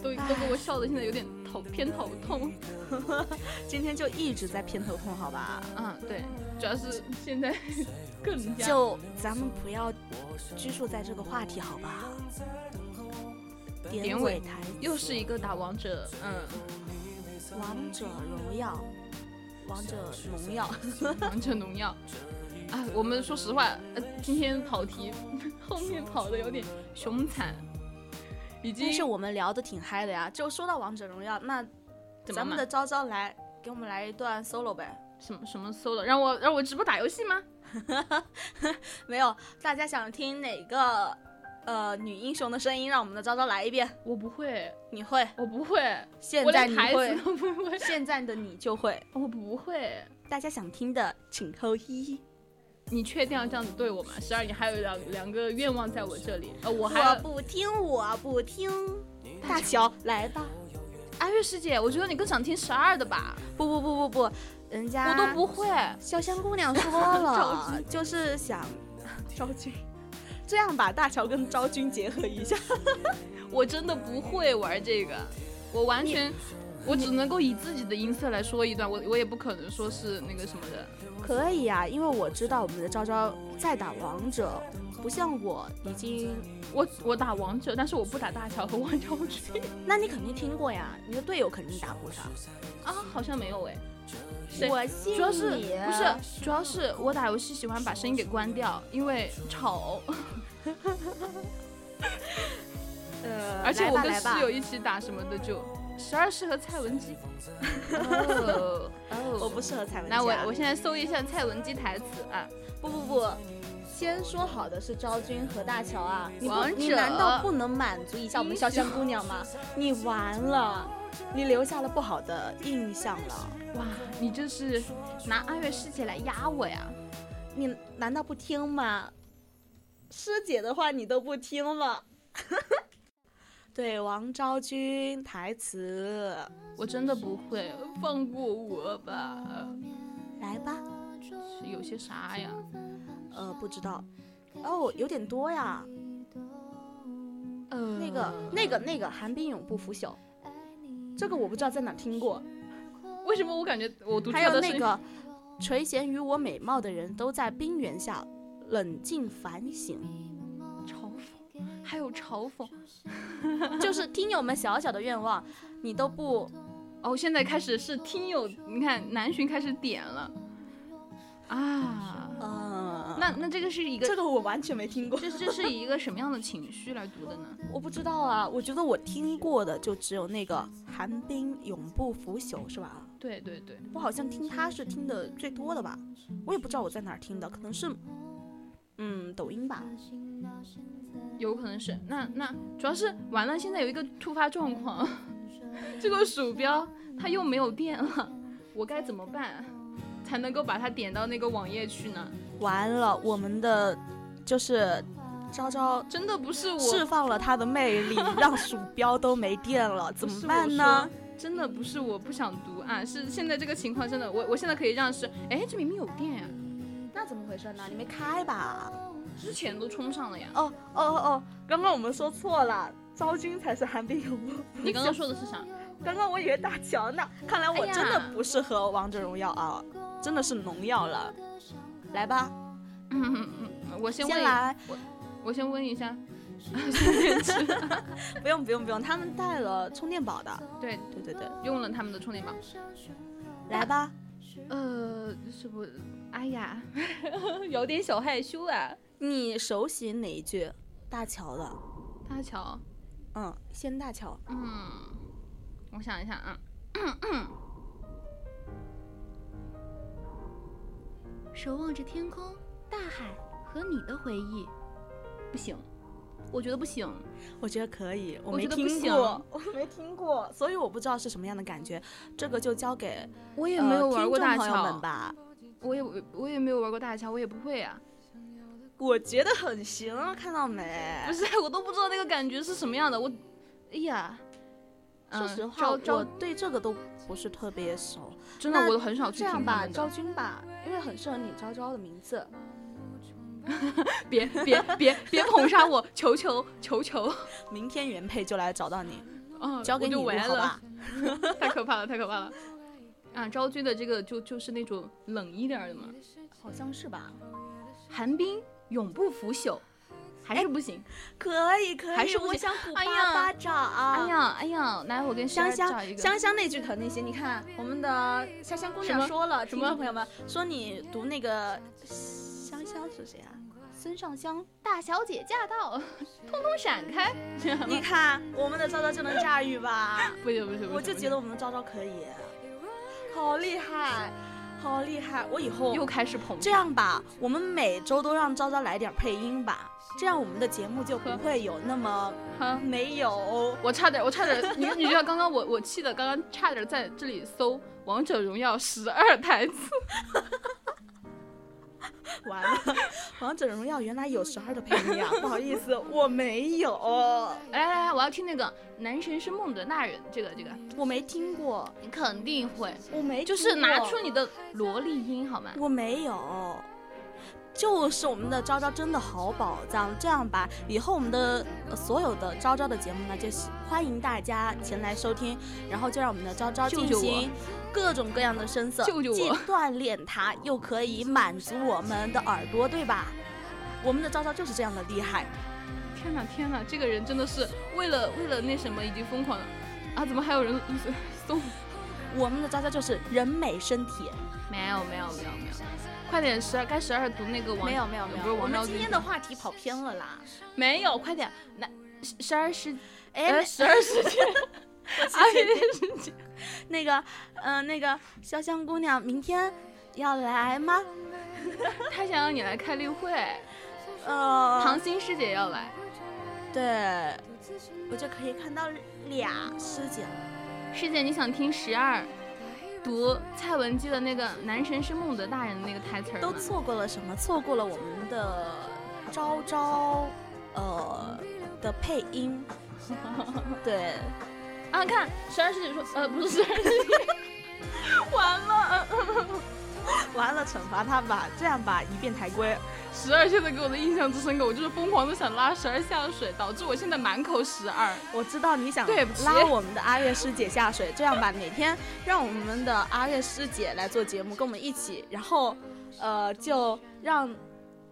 都都给我笑的现在有点头偏头痛。今天就一直在偏头痛，好吧？嗯，对，主要是现在 更加就咱们不要拘束在这个话题，好吧？典韦尾台又是一个打王者，嗯，王者荣耀，王者荣耀，王者荣耀。啊，我们说实话，呃，今天跑题后面跑的有点凶残，已经但是我们聊的挺嗨的呀。就说到王者荣耀，那咱们的昭昭来给我们来一段 solo 呗？什么什么 solo？，让我让我直播打游戏吗？没有，大家想听哪个呃女英雄的声音？让我们的昭昭来一遍。我不会，你会？我不会，现在你会现在的你就会。我不会。大家想听的请扣一。你确定要这样子对我吗？十二，你还有两两个愿望在我这里，呃，我我还不听，我不听。大乔来吧。阿月师姐，我觉得你更想听十二的吧？不不不不不，人家我都不会。潇湘姑娘说了，就是想昭君。这样吧，大乔跟昭君结合一下。我真的不会玩这个，我完全，我只能够以自己的音色来说一段，我我也不可能说是那个什么的。可以啊，因为我知道我们的昭昭在打王者，不像我已经，我我打王者，但是我不打大乔和王昭君那你肯定听过呀，你的队友肯定打过他。啊，好像没有哎。谁我信主要是不是？主要是我打游戏喜欢把声音给关掉，因为吵，呃，而且我跟室友一起打什么的就。十二适合蔡文姬。我不适合蔡文姬啊。那我我现在搜一下蔡文姬台词啊。不不不，先说好的是昭君和大乔啊，王者你难道不能满足一下我们潇湘姑娘吗？你完了，你留下了不好的印象了。哇，你这是拿阿月师姐来压我呀？你难道不听吗？师姐的话你都不听吗？对王昭君台词，我真的不会，放过我吧。来吧。是有些啥呀？呃，不知道。哦，有点多呀。呃，那个、那个、那个，寒冰永不腐朽，这个我不知道在哪听过。为什么我感觉我读出还有那个，垂涎于我美貌的人都在冰原下冷静反省，嘲讽，还有嘲讽。就是听友们小小的愿望，你都不哦，现在开始是听友，你看南巡开始点了啊。呃，那那这个是一个，这个我完全没听过，这这是以一个什么样的情绪来读的呢？我不知道啊。我觉得我听过的就只有那个寒冰永不腐朽，是吧？对对对，我好像听他是听的最多的吧，我也不知道我在哪儿听的，可能是，嗯，抖音吧。有可能是。那那主要是完了，现在有一个突发状况，这个鼠标它又没有电了，我该怎么办才能够把它点到那个网页去呢？完了，我们的就是昭昭真的不是我，释放了他的魅力，让鼠标都没电了，怎么办呢？真的不是我不想读啊，是现在这个情况真的，我我现在可以让是，哎，这明明有电呀、那怎么回事呢？你没开吧？之前都充上了呀。哦哦哦，刚刚我们说错了，昭君才是寒冰。你刚刚说的是啥？刚刚我以为大乔呢，看来我真的不适合王者荣耀啊，真的是农药了。来吧，嗯嗯嗯，我先问，先来，我先问一下，不用不用不用，他们带了充电宝的。对，对对对，用了他们的充电宝。来吧，呃，是不？哎呀，有点小害羞啊。你熟悉哪一句？大乔的，大乔，嗯，先大乔。嗯，我想一下啊。守望着天空、大海和你的回忆，不行，我觉得不行。我觉得可以，我我没听过，我没听过，所以我不知道是什么样的感觉。这个就交给我也也没有玩过大朋友乔们吧。我也我也没有玩过大桥，我也不会啊。我觉得很行，看到没？不是，我都不知道那个感觉是什么样的。我，哎呀，嗯说实话，我对这个都不是特别熟。真的我都很少去这样吧，昭君吧，因为很适合你昭昭的名字。别别别别捧杀我，求求求求！明天原配就来找到你，哦，交给你完了好吧？。太可怕了，太可怕了。啊，昭君的这个就就是那种冷一点儿的嘛，好像是吧？寒冰永不腐朽，还是不行。可以可以，还是不行我想鼓哎呀巴巴掌。哎呀哎呀，来我跟香香。香香香那句疼那些，你看我们的香香姑娘说了，什么听众朋友们说你读那个香香是谁啊？孙尚香，大小姐驾到，通通闪开。你看我们的昭昭就能驾驭吧？不行不行不行，我就觉得我们的昭昭可以，好厉害，好厉害！我以后又开始捧这样吧，我们每周都让昭昭来点配音吧，这样我们的节目就不会有那么哈。没有。我差点，我差点，你你知道刚刚我我气的，刚刚差点在这里搜《王者荣耀》十二台词。完了，王者荣耀原来有十二的配音啊！不好意思，我没有，来来来，我要听那个《男神是孟德大人》，这个这个，我没听过，你肯定会，我没就是拿出你的萝莉音好吗？我没有，就是我们的昭昭真的好宝藏。这样吧，以后我们的、呃所有的昭昭的节目呢，就喜欢迎大家前来收听，然后就让我们的昭昭进行各种各样的声色，救救既锻炼它，又可以满足我们的耳朵，对吧？我们的昭昭就是这样的厉害。天哪天哪，这个人真的是为了为了那什么已经疯狂了啊！怎么还有人送 我们的昭昭就是人美声铁。没有没有没有没有，快点十二该十二读那个王没有没有没有，我们不是王昭君今天的话题跑偏了啦。没有，快点，那十十二世哎，呃十二世纪，阿月世纪，那个，嗯、那个潇湘姑娘明天要来吗？她想要你来开例会，呃，唐心师姐要来，对，我就可以看到俩师姐了。师姐你想听十二读蔡文姬的那个“男神是孟德大人”的那个台词儿都错过了什么？错过了我们的昭昭，呃的配音。对，啊，看十二师姐说，呃，不是十二师姐，完了，完了，惩罚他吧，这样吧，一遍台规。十二现在给我的印象之深刻，我就是疯狂的想拉十二下水，导致我现在满口十二。我知道你想对拉我们的阿月师姐下水，这样吧，哪天让我们的阿月师姐来做节目，跟我们一起，然后，呃，就让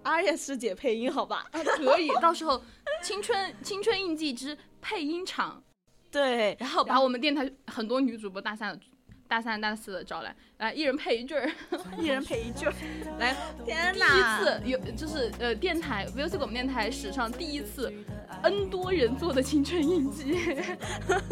阿月师姐配音，好吧？啊，可以，到时候青春青春印记之配音场，对，然后把我们电台很多女主播大三、大三、大四的找来，来一人配一句儿，一人配一句儿。来。天第一次有就是呃电台 VOC 广播电台史上第一次 N 多人做的青春印记，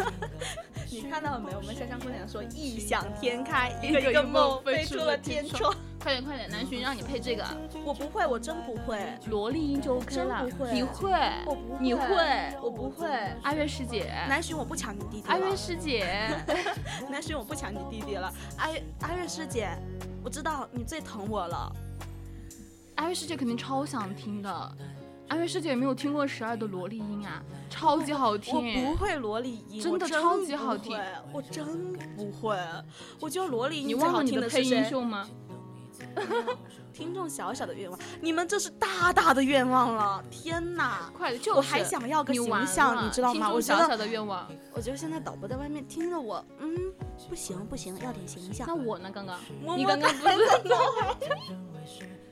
你看到了没有？我们香香姑娘说异想天开，一 一个一个梦梦飞出了了天天窗。快点快点，南浔让你配这个我不会，我真不会，萝莉音就 OK 了，真不会你会，我不会，你会，我不会。阿月师姐，南浔我不抢你弟弟了，阿月师姐，南浔我不抢你弟弟了。阿月阿月师姐，我知道你最疼我了。阿月师姐肯定超想听的。阿月师姐有没有听过十二的萝莉音啊？超级好听。我不会萝莉音，真的超级好听，我真不会。我觉得萝莉音你忘了你的配？音秀吗？听众小小的愿望，你们这是大大的愿望了！天哪！快点，就是我还想要个形象了你知道吗我觉得小小的愿望。我觉得现在导播在外面听着我，嗯，不行不行，要点形象那。我呢？刚刚你刚刚不是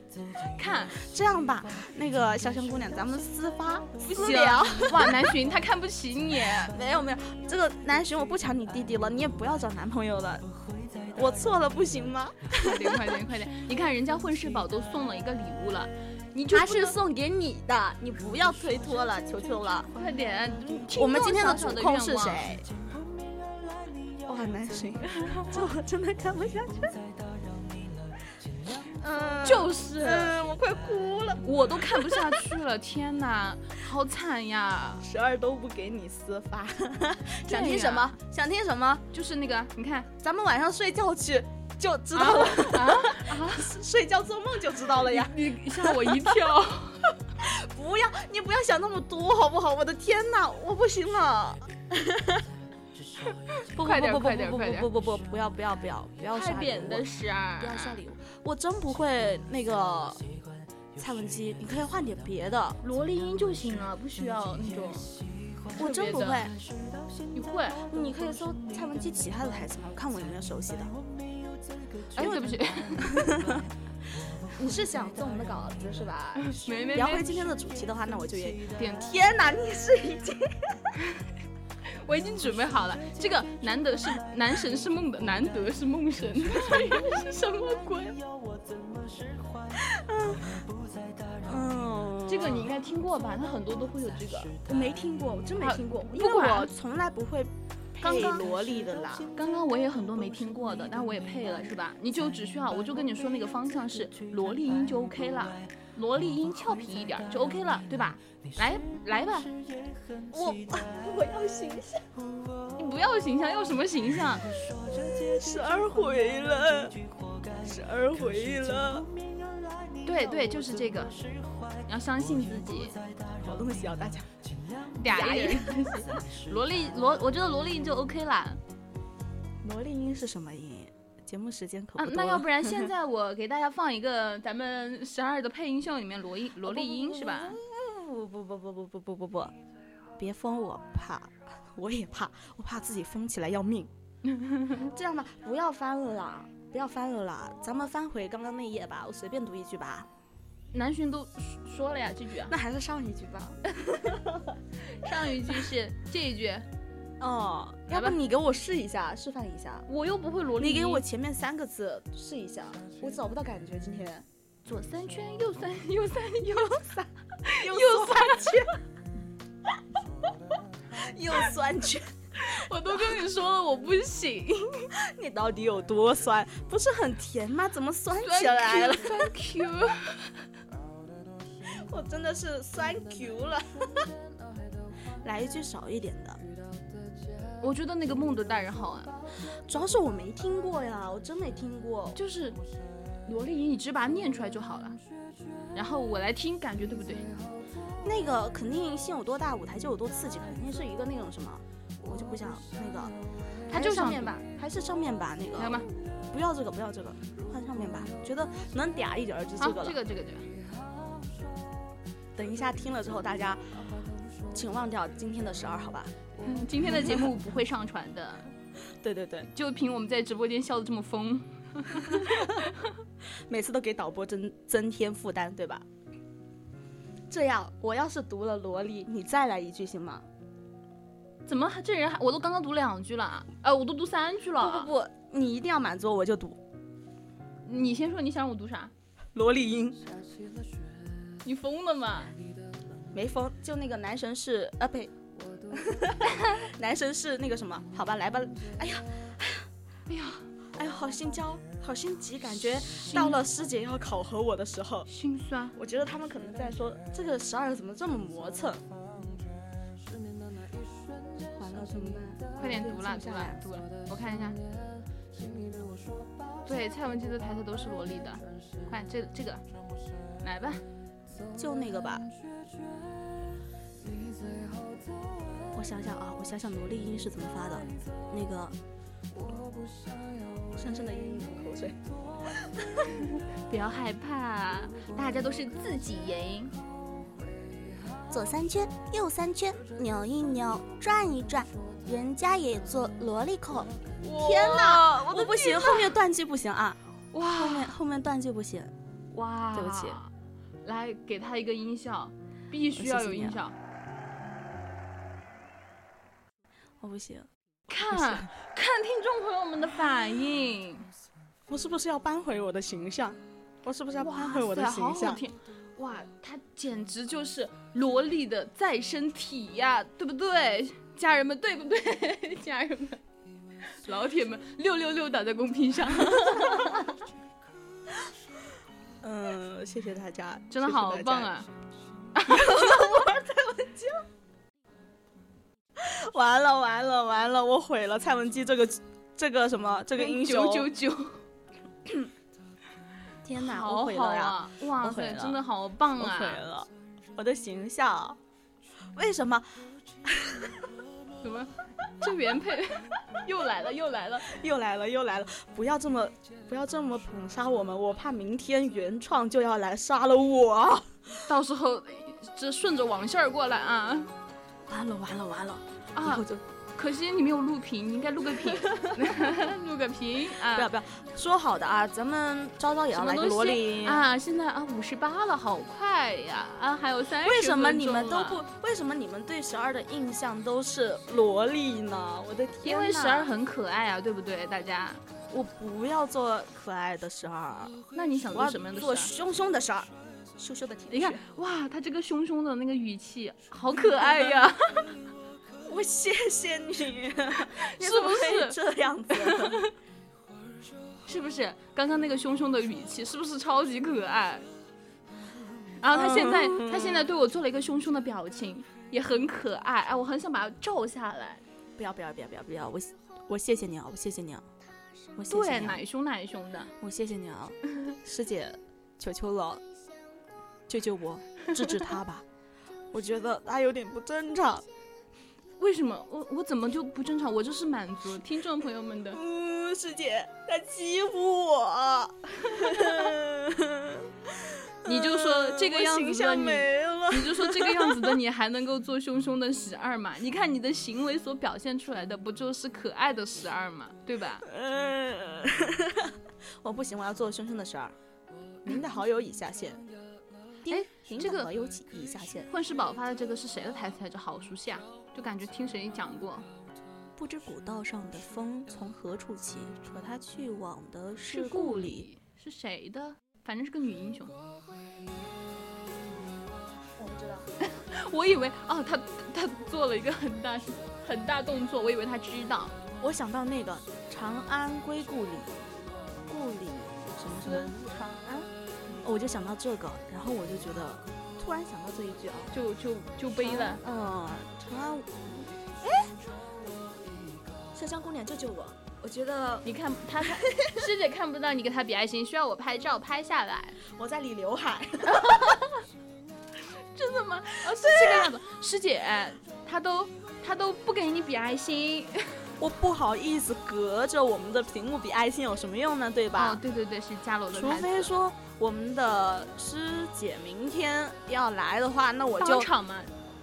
看这样吧，那个小熊姑娘，咱们私发私聊。哇，南浔他看不起你。没有没有，这个南浔我不抢你弟弟了，你也不要找男朋友了。我错了不行吗？快点快点快点！你看人家混世宝都送了一个礼物了，你他是送给你的，你不要推脱了，求求了。快点。我们今天的主控是？谁？哇，南浔，这 我真的看不下去。嗯，就是，嗯，我快哭了。我都看不下去了，天哪，好惨呀！十二都不给你私发，想听什么？想听什么？就是那个，你看咱们晚上睡觉去就知道了，啊啊，睡觉做梦就知道了呀。你吓我一跳。不要，你不要想那么多，好不好？我的天哪，我不行了。不快点不不不快点快点不不不不不要不要不要不要刷礼太扁物的十二，不要刷礼物，我真不会那个蔡文姬，你可以换点别的，萝莉音就行了，不需要那种。我真不会。你会？你可以搜蔡文姬其他的台词吗？我看我有没有熟悉的。哎，对不起，你是想做我们的稿子是吧？没没没，聊回今天的主题的话，那我就也点天哪，你是已经我已经准备好了。这个难得是男神是梦的，难得是梦神，是什么鬼？嗯，这个你应该听过吧？他很多都会有这个。我没听过，我真没啊听过，因为不管我从来不会配刚刚萝莉的啦。刚刚我也很多没听过的，但我也配了，是吧？你就只需要，我就跟你说那个方向是萝莉音就 OK 了，萝莉音俏皮一点就 OK 了，对吧？来来吧，我 我要形象，你不要形象，要什么形象？十二回了，十二回了，对对，就是这个，你要相信自己。好东西啊，大家。俩人，萝莉萝，我觉得萝莉音就 OK 啦。萝莉音是什么音？节目时间可啊不，多啊那要不然现 在我给大家放一个咱们十二的配音秀里面萝莉萝莉音是吧？不不不不不不不不不，别封我怕，我也怕，我怕自己封起来要命。这样吧，不要翻了啦，不要翻了啦，咱们翻回刚刚那页吧，我随便读一句吧。南巡都说了呀，这句啊，那还是上一句吧。上一句是这一句，哦，要不你给我试一下，示范一下。我又不会萝莉音。你给我前面三个字试一下，我找不到感觉。今天左三圈，右三，右三，右三，又右三圈。右三圈，我都跟你说了，我不行。你到底有多酸？不是很甜吗？怎么酸起来了？酸 Q，我真的是酸 Q 了。来一句少一点的，我觉得那个梦的大人好啊，主要是我没听过呀，我真没听过。就是萝莉音，你直接把它念出来就好了。然后我来听，感觉对不对？那个肯定心有多大，舞台就有多刺激，肯定是一个那种什么，我就不想那个，还他就是上面吧，还是上面吧，那个？不要这个，不要这个，换上面吧，觉得能嗲一点儿就这个，了。这个这个这个。等一下听了之后，大家请忘掉今天的十二，好吧？嗯，今天的节目不会上传的，对对对，就凭我们在直播间笑的这么疯。每次都给导播增增添负担，对吧？这样，我要是读了萝莉，你再来一句行吗？怎么还这人还我都刚刚读两句了，呃，我都读三句了。不不不，你一定要满足我，我就读你先说你想让我读啥？萝莉音，你疯了吗？没疯，就那个男神是啊呸，男生是那个什么？好吧，来吧。哎呀，哎呀，哎呀，哎呀好心焦，好心急，感觉到了师姐要考核我的时候，心酸。我觉得他们可能在说这个十二怎么这么磨蹭。完了怎么办？快点读了，读了静下来，读了，我看一下。对，蔡文姬的台词都是萝莉的。快，这这个，来吧。就那个吧。我想想啊，我想想萝莉音是怎么发的。那个，深深的咽一口口水。不要害怕，大家都是自己赢。左三圈，右三圈，扭一扭，转一转，人家也做萝莉控。天哪，我我不行，后面断句不行啊，哇后面后面断句不行。哇，对不起，来给他一个音效，必须要有音效。我不行，看看听众朋友们的反应，我是不是要扳回我的形象？我是不是要哇扳回我的形象？哇，他简直就是萝莉的再生体呀，对不对？家人们，对不对？家人们，老铁们，六六六打在公屏上，嗯，谢谢大家，真的谢谢大家好棒！啊！完了完了完了，我毁了蔡文姬这个这个什么这个英雄！九九九，天哪，好我毁了呀！好啊！哇塞，真的好棒我啊！毁了我的形象，为什么 怎么？这原配又来了，又来了！又来了又来了？不要这么不要这么捧杀我们，我怕明天原创就要来杀了我。到时候这顺着网线儿过来啊完了完了完了！以啊后！就可惜你没有录屏，你应该录个屏，录个屏啊！不要不要说好的啊，咱们昭昭也要来个萝莉。啊！现在啊五十八了，好快呀！啊，还有三十。为什么你们都不？？为什么你们对十二的印象都是萝莉呢？我的天因！为十二很可爱啊，对不对？大家，我不要做可爱的十二，那你想做什么样的做？凶凶的十二，羞羞的铁你看。，哇，他这个凶凶的那个语气，好可爱呀！我谢谢你，你是不是这样子？是不是？刚刚那个凶凶的语气，是不是超级可爱？然后他现在，嗯他现在对我做了一个凶凶的表情，也很可爱。哎，我很想把它照下来。不要不要不要不要不要！我我谢谢你啊，我谢谢你啊，我谢谢对，你啊，奶凶奶凶的。我谢谢你啊，师姐，求求了，救救我，治治他吧。我觉得他有点不正常。为什么我我怎么就不正常？我就是满足听众朋友们的。嗯，师姐，他欺负我。你就说这个样子的你没了。你就说这个样子的你还能够做凶凶的十二嘛？你看你的行为所表现出来的不就是可爱的十二嘛？对吧？嗯，我不行，我要做凶凶的十二。您的好友已下线。哎，您这个的好友已下线。混世宝发的这个是谁的台词来着？好熟悉啊，就感觉听谁讲过。不知古道上的风从何处起，可他去往的是故故里。是谁的？反正是个女英雄。我不知道。我以为哦，他他做了一个很大很大动作，我以为他知道。我想到那个长安归故里，故里什么什么长安，我就想到这个，然后我就觉得突然想到这一句啊，就就就背了。嗯，长安，哎，潇湘姑娘救救我！我觉得你看他看师姐看不到你给他比爱心，需要我拍照拍下来。我在理刘海，真的吗？哦，是这个样子。师姐，她都她都不给你比爱心。我不好意思隔着我们的屏幕比爱心有什么用呢？对吧？哦，对对对，是伽罗的。除非说我们的师姐明天要来的话，那我就当场嘛，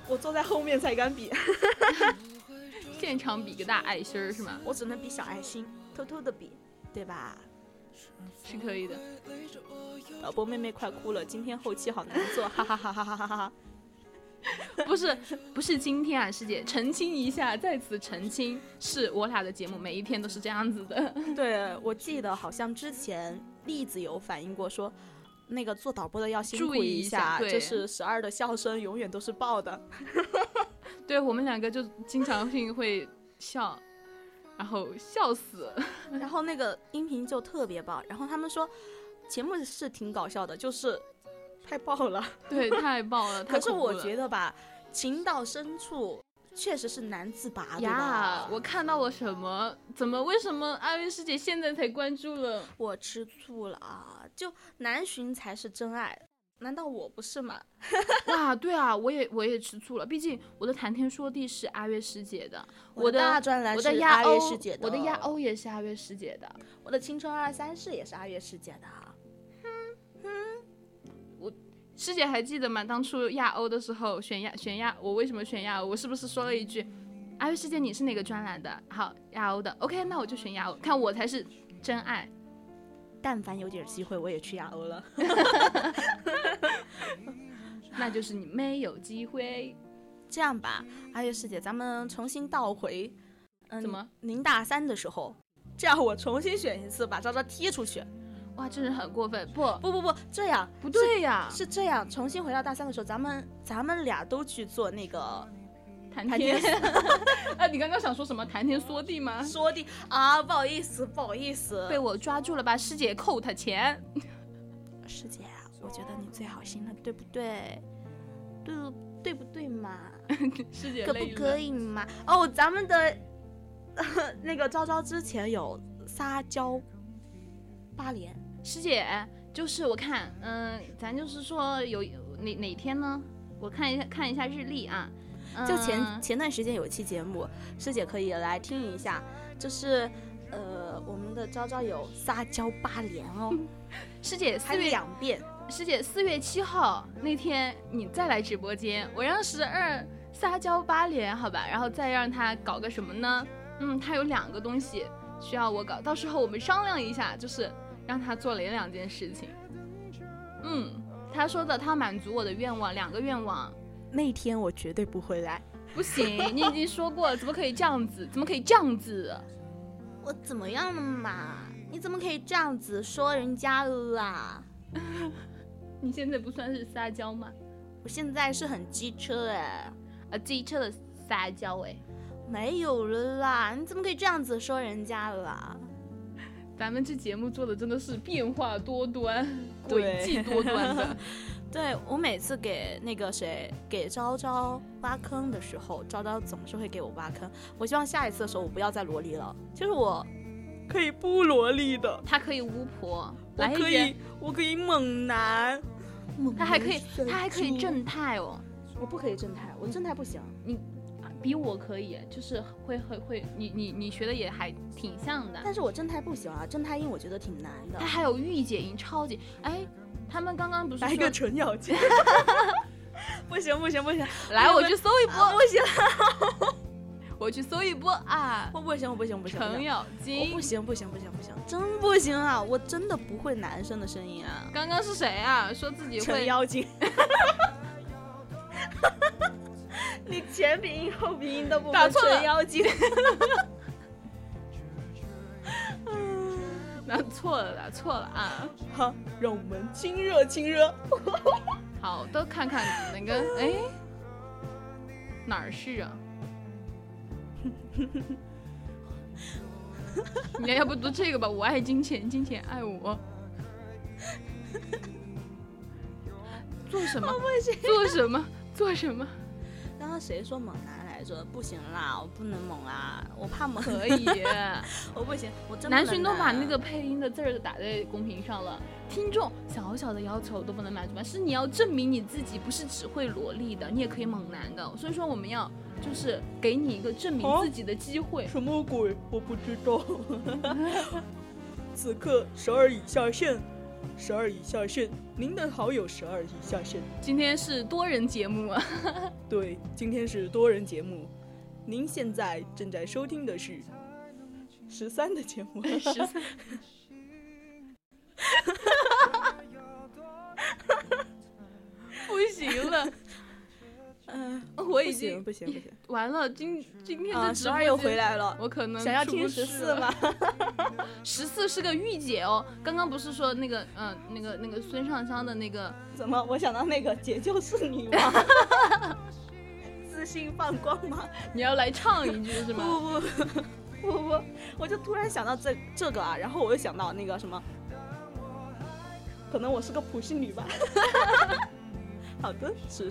我坐在后面才敢比。现场比个大爱心儿是吗？我只能比小爱心，偷偷的比，对吧？是可以的。老波妹妹快哭了，今天后期好难做，哈哈哈哈哈哈哈哈。不是不是今天啊，师姐澄清一下，在此澄清，是我俩的节目每一天都是这样子的。对，我记得好像之前栗子有反映过说，那个做导播的要辛苦一下，对就是十二的笑声永远都是爆的。对我们两个就经常性会笑，然后笑死，然后那个音频就特别爆，然后他们说节目是挺搞笑的，就是。太爆了，对，太爆了。可是我觉得吧，情到深处确实是难自拔，对吧？我看到了什么？怎么？为什么阿月师姐现在才关注了？我吃醋了啊！就南巡才是真爱，难道我不是吗？哇，对啊，我也我也吃醋了。毕竟我的谈天说地是阿月师姐的，我的大专栏是阿月师姐的，我的亚欧也是阿月师姐的，我的青春二三事也是阿月师姐的。师姐还记得吗？当初亚欧的时候选亚选亚，我为什么选亚欧？我是不是说了一句，阿月师姐你是哪个专栏的？好，亚欧的，OK，那我就选亚欧，看我才是真爱。但凡有点机会，我也去亚欧了。那就是你没有机会。这样吧，阿月师姐，咱们重新倒回，嗯，怎么？您大三的时候，这样我重新选一次，把昭昭踢出去。哇，真是很过分！不不不不，这样不对呀，是这样。重新回到大三的时候，咱们咱们俩都去做那个谈天。啊，你刚刚想说什么？谈天说地吗？说地啊，不好意思，不好意思，被我抓住了吧？师姐扣他钱。师姐，我觉得你最好心了，对不对？对对不对嘛？师姐可不可以嘛？哦，咱们的 那个昭昭之前有撒娇八连。师姐，就是我看，嗯，咱就是说有哪哪天呢？我看一下看一下日历啊，就前前段时间有一期节目，师姐可以来听一下，就是呃，我们的昭昭有撒娇八连哦，师姐四月两遍，师姐四月七号那天你再来直播间，我让十二撒娇八连，好吧，然后再让他搞个什么呢？嗯，他有两个东西需要我搞，到时候我们商量一下，就是。让他做了两件事情，嗯，他说的他满足我的愿望，两个愿望。那天我绝对不会来，不行，你已经说过了，怎么可以这样子？怎么可以这样子？我怎么样了嘛？你怎么可以这样子说人家啦？你现在不算是撒娇吗？我现在是很机车哎，啊，机车的撒娇哎，没有了啦，你怎么可以这样子说人家啦？咱们这节目做的真的是变化多端、诡计多端的。对我每次给那个谁给昭昭挖坑的时候，昭昭总是会给我挖坑。我希望下一次的时候我不要再萝莉了，就是我可以不萝莉的，他可以巫婆，我可以我可以猛男，他还可以他还可以正太哦，我不可以正太，我正太不行，你。比我可以，就是会会会，你你你学的也还挺像的。但是我正太不行啊，正太音我觉得挺难的。他还有御姐音，超级哎，他们刚刚不是来个纯咬金？不行不行不行，来我去搜一波，不行，我去搜一波啊！我不行我不行不行，程咬金，不行不行不行不行，真不行啊！我真的不会男生的声音啊！刚刚是谁啊？说自己会程妖精。你前鼻音后鼻音都不打错了纯妖精。打错了，打错了啊！好，让我们亲热亲热。好，都看看哪个？哎，哪儿是啊？你要不读这个吧？我爱金钱，金钱爱我。做什么？做什么？做什么？刚刚谁说猛男来着？不行啦，我不能猛啦，我怕猛。可以。我不行，我真不南浔都把那个配音的字儿打在公屏上了。听众小小的要求都不能满足吗？是你要证明你自己不是只会萝莉的，你也可以猛男的。所以说我们要就是给你一个证明哦自己的机会。什么鬼？我不知道。此刻十二已下线，十二以下线，您的好友十二以下线。今天是多人节目啊，对，今天是多人节目，您现在正在收听的是十三的节目。十三。不行了，嗯，我已不行经不行不行 完了。今今天啊！的十二又回，来了，我可能想要听十四吗？十四是个御姐哦，刚刚不是说那个嗯、那个那个孙尚香的那个怎么？我想到那个姐就是女王，自信放光芒。你要来唱一句是吗？不不不不不，我就突然想到这这个啊，然后我又想到那个什么，可能我是个普信女吧。好的，是，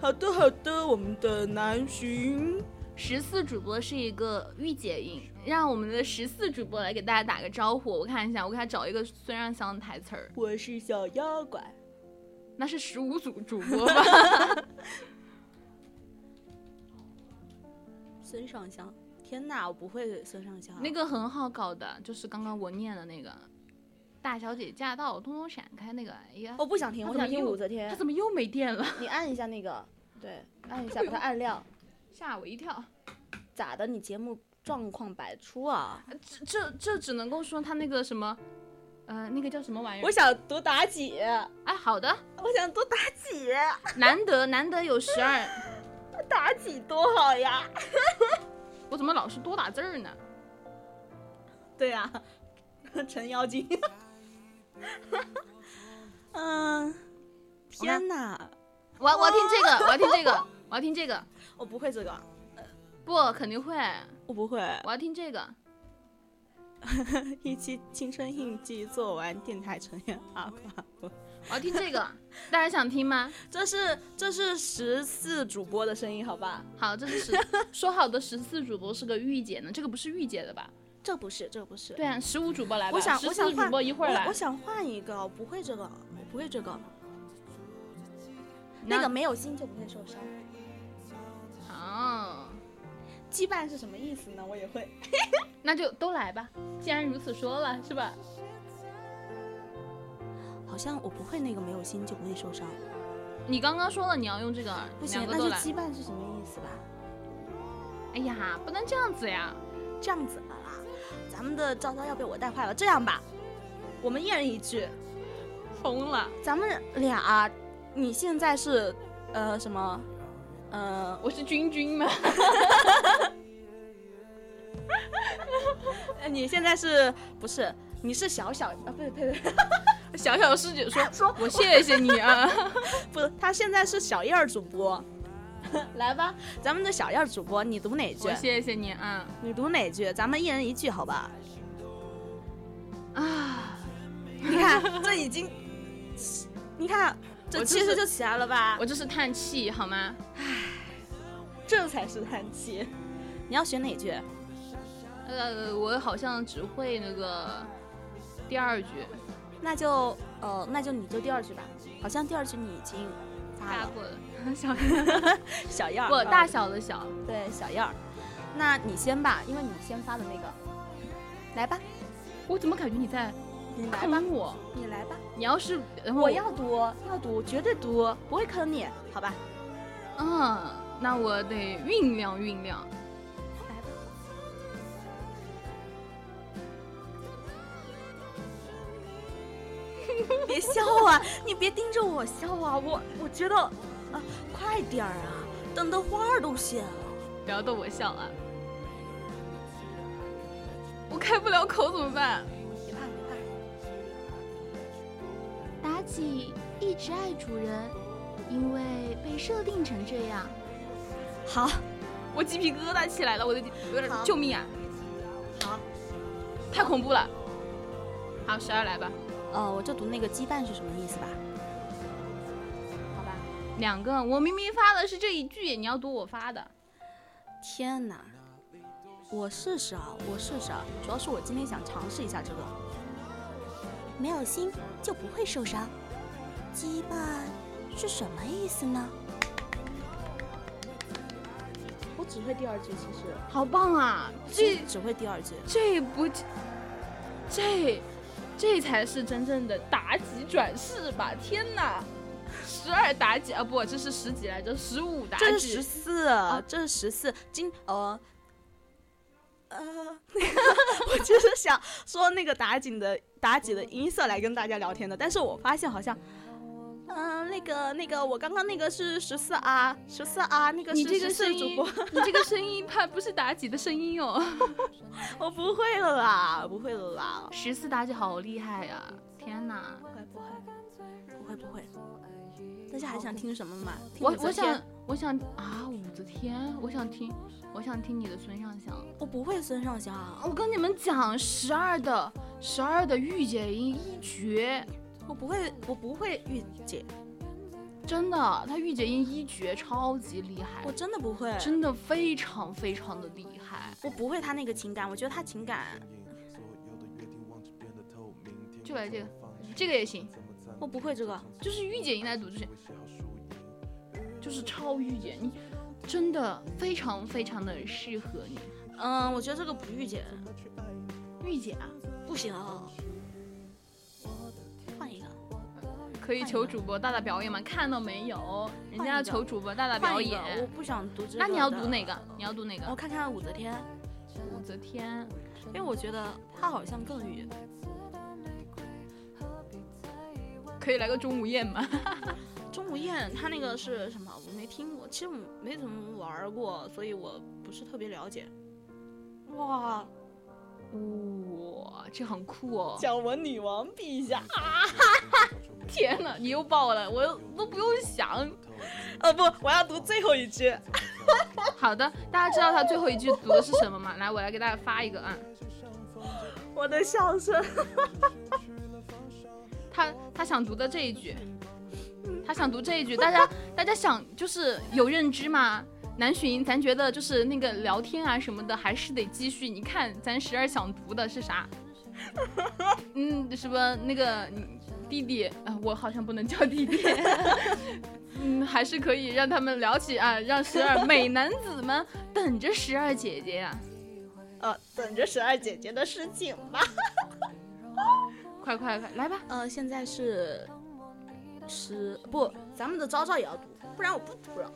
好的好的，我们的南浔。十四主播是一个御姐音，让我们的十四主播来给大家打个招呼。我看一下，我给他找一个孙尚香的台词儿，我是小妖怪，那是十五组主播吧？孙尚香。天哪，我不会孙尚香。那个很好搞的，就是刚刚我念的那个“大小姐驾到，通通闪开”那个。哎呀，我不想听，我想听武则天他。怎么又没电了？你按一下那个，对，按一下 把它按亮。吓我一跳！咋的？你节目状况百出啊！这这这只能够说他那个什么，呃，那个叫什么玩意儿？我想读妲己，哎，好的，我想读妲己，难得难得有十二，妲己多好呀！我怎么老是多打字儿呢？对呀、成妖精。嗯，天哪，我要我要听这个，我要听这个，我要听这个。我不会这个，不，肯定会，我不会。我要听这个。一期青春印记做完，电台成员阿夸。我要听这个，大家想听吗？这是这是十四主播的声音，好吧？好，这是十说好的十四主播是个御姐呢，这个不是御姐的吧？这不是，这不是。对啊，十五主播来吧，我想我想换播一会儿来我我。想换一个，我不会这个，我不会这个。那那个没有心就不会受伤。哦，羁绊是什么意思呢？我也会。那就都来吧。既然如此说了，是吧？好像我不会那个没有心就不会受伤。你刚刚说了你要用这个，不行。那就羁绊是什么意思吧？哎呀，不能这样子呀！这样子咱们的招招要被我带坏了。这样吧，我们一人一句，疯了，咱们俩，你现在是呃什么？呃，我是君君吗？呃 你现在是不是？你是小小啊？不对，呸呸，小小师姐说 说我谢谢你啊。不是，他现在是小燕儿主播。来吧，咱们的小燕儿主播，你读哪句我？谢谢你啊你读哪句？咱们一人一句，好吧？啊！你看，这已经，你看，这气势就起来了吧？我这是叹气好吗？唉这才是叹气。你要选哪句？呃，我好像只会那个第二句那就呃，那就你就第二句吧。好像第二句你已经。发过了，小小燕儿，不大小的小，对小样儿。那你先吧，因为你先发的那个。来吧，我怎么感觉你在你来吧，坑我？你来吧。你要是我要读，要读，绝对读，不会坑你，好吧？嗯，那我得酝酿酝酿。来吧。别笑啊！你别盯着我笑啊！我我觉得，啊，快点儿啊！等的花儿都谢了。不要逗我笑啊！我开不了口怎么办？别怕别怕。妲己一直爱主人，因为被设定成这样。好，我鸡皮疙瘩起来了，我的有点救命啊！好，太恐怖了。好，十二来吧。呃，我就读那个羁绊是什么意思吧。两个，我明明发的是这一句，你要读我发的。天哪！我试试啊，我试试啊。主要是我今天想尝试一下这个。没有心就不会受伤。羁绊是什么意思呢？我只会第二句，其实。好棒啊！这只会第二句。这不，这，这才是真正的妲己转世吧？天哪！十二妲己啊，不，这是十几来着？十五妲己。这是十四，这是十四。今呃。呃，我就是想说那个妲己的妲己的音色来跟大家聊天的，但是我发现好像，嗯，那个那个我刚刚那个是十四啊，十四啊，那个你这个声音，你这个声音怕不是妲己的声音哦，我不会了啦，不会了啦，十四妲己好厉害呀，天哪，不会不会不会不会，大家还想听什么吗？我我想我想啊，武则天，我想听。我想听你的孙尚香，我不会孙尚香。我跟你们讲，十二的十二的御姐音一绝，我不会，我不会御姐，真的，他御姐音一绝，超级厉害。我真的不会，真的非常非常的厉害。我不会他那个情感，我觉得他情感。就来这个，这个也行。我不会这个，就是御姐音来读这些，就是超御姐你。真的非常非常的适合你，嗯，我觉得这个不御姐，御姐啊，不行，换一个，可以求主播大大表演吗？看到没有？人家要求主播大大表演，我不想读这个。那你要读哪个？你要读哪个？我看看武则天，武则天，因为我觉得她好像更御。可以来个钟无艳吗？钟无艳，她那个是什么？我没听过，其实我没怎么玩过，所以我不是特别了解。哇，哇，这很酷哦！叫我女王陛下啊！天哪，你又爆了，我都不用想。哦不，我要读最后一句。好的，大家知道他最后一句读的是什么吗？来，我来给大家发一个啊。我的笑声。他他想读的这一句。他想读这一句，大家大家想就是有认知吗？南浔，咱觉得就是那个聊天啊什么的，还是得继续。你看咱十二想读的是啥？嗯，什么那个弟弟啊？我好像不能叫弟弟。嗯，还是可以让他们聊起啊，让十二美男子们等着十二姐姐呀。呃，等着十二姐姐的事情吧。快快快，来吧。呃，现在是。十不，咱们的招招也要读，不然我不读了。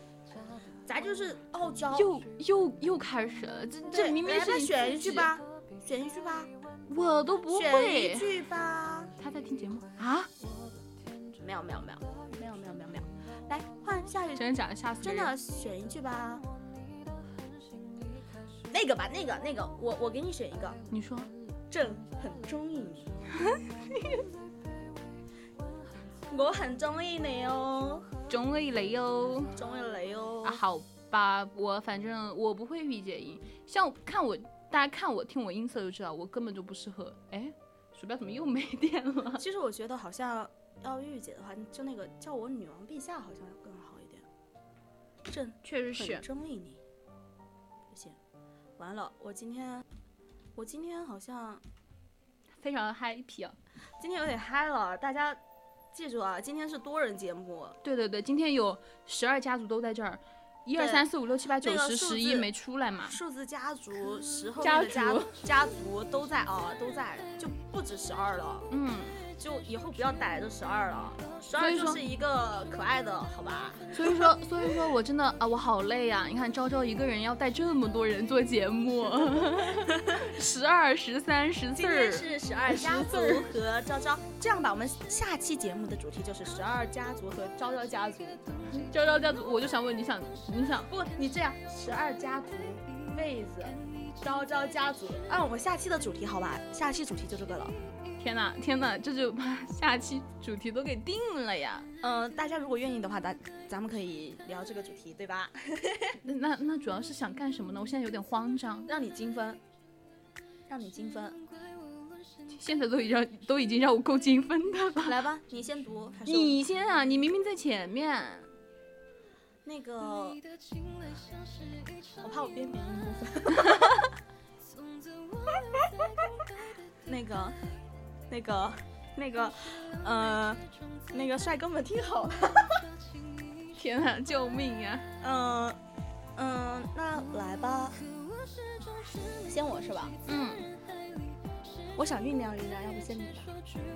咱就是傲娇。又又又开始了，这这明明是选一句吧，选一句吧。我都不会。选一句吧。他在听节目啊？没有没有没有没有没有没有没有。来换下一句。真的假的？吓死真的选一句吧。那个吧，那个那个，我我给你选一个。你说。朕很中意你。我很中意你哦，中意你哦，中意你哦。啊，好吧，我反正我不会御姐音，像看我，大家看我听我音色就知道，我根本就不适合。哎，鼠标怎么又没电了？其实我觉得好像要御姐的话，就那个叫我女王陛下好像要更好一点。朕确实是中意你，不行，完了，我今天我今天好像非常 happy 啊，今天有点嗨了，大家。记住啊，今天是多人节目。对对对，今天有十二家族都在这儿，一二三四五六七八九十十一没出来嘛？数字家族十后面的家家族都在啊，都在，就不止十二了。嗯，就以后不要逮着十二了，十二就是一个可爱的，好吧？所以说，所以说我真的啊，我好累呀、你看昭昭一个人要带这么多人做节目，十二、十三、十四今天是十二家族和昭昭，这样吧，我们下期节目的主题就是十二家族和昭昭家族。昭昭家族，我就想问，你想，你想，不，你这样，十二家族，妹子，昭昭家族，啊，我们下期的主题好吧？下期主题就这个了。天哪，天哪，这就把 下期主题都给定了呀！嗯、大家如果愿意的话，咱咱们可以聊这个主题，对吧？那那那主要是想干什么呢？我现在有点慌张，让你精分，让你精分，现在都已经都已经让我够精分的了。来吧，你先读，还是你先啊，你明明在前面。那个，我怕我边鼻音部分。那个，那个，那个，呃，那个帅哥们听好了，天哪，救命呀！嗯嗯，那来吧，先我是吧？嗯，我想酝酿酝酿，要不先你吧？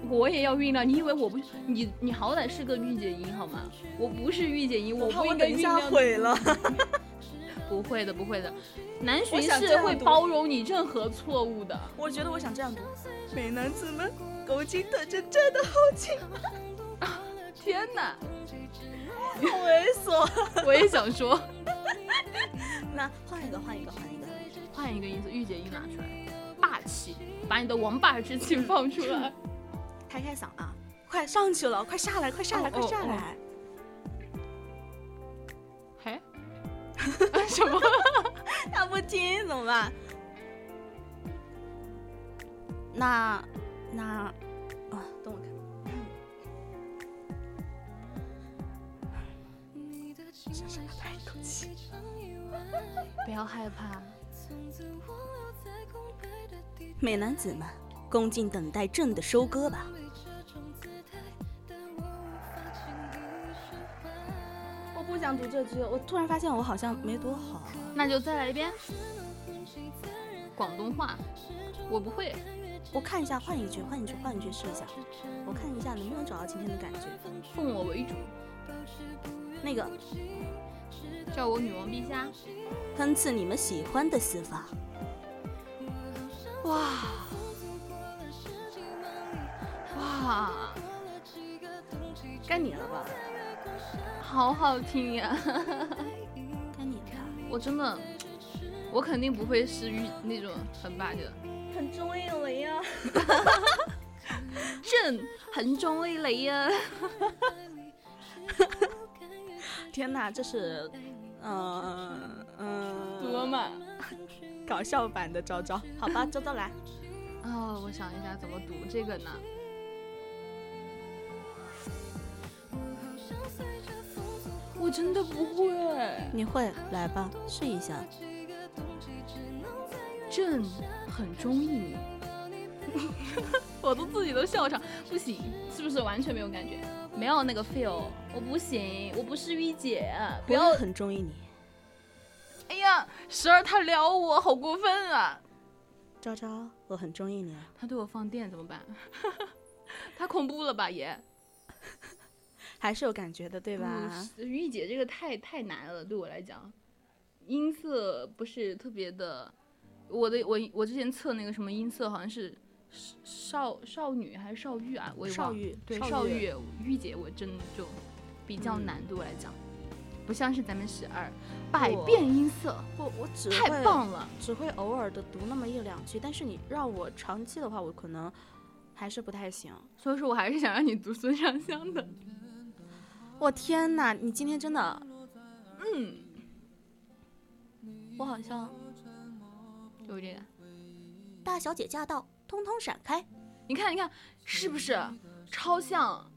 我也要酝酿。你以为我不？你你好歹是个御姐音好吗？我不是御姐音，我怕不应该下酝酿。毁了。不会的，不会的。南巡我想这是会包容你任何错误的。我觉得我想这样读：美男子们，狗精特征真的好轻，天哪，好猥琐。我也想说，那换一个，换一个，换一个。换一个音色，御姐音拿出来，霸气，把你的王霸之气放出来。开开嗓啊！快上去了，快下来，快下来，快下来！嘿，什么？他不听怎么办？那那啊，等我看。深深的叹一口气。不要害怕，美男子们，恭敬等待朕的收割吧。不想读这句，我突然发现我好像没读好。那就再来一遍。广东话，我不会。我看一下，换一句，换一句，换一句试一下。我看一下能不能找到今天的感觉。奉我为主，那个叫我女王陛下。喷赐你们喜欢的死法。哇哇，该你了吧？好好听呀！该你了。我真的，我肯定不会是遇那种很霸气的。很中意雷呀！朕很中意雷呀！天哪，这是，嗯、嗯，多嘛？搞笑版的昭昭。好吧，昭昭来。哦，我想一下怎么读这个呢？我真的不会。你会来吧，试一下。朕很中意你，我都自己都笑场，不行，是不是完全没有感觉？没有那个 feel，我不行，我不是御姐，不要我，很中意你。哎呀，十二他撩我，好过分啊！昭昭，我很中意你啊。他对我放电怎么办？太恐怖了吧也，还是有感觉的，对吧？嗯御姐这个太太难了，对我来讲，音色不是特别的。我的我我之前测那个什么音色，好像是少少女还是少玉啊？我也忘了。少玉，对少少玉御姐，我真的就比较难，对我来讲，不像是咱们十二百变音色，不，我只太棒了。只会偶尔的读那么一两句，但是你让我长期的话，我可能还是不太行。所以说我还是想让你读孙尚香的。我天哪，你今天真的，嗯，我好像就这个。大小姐驾到，通通闪开。你看，你看，是不是超像？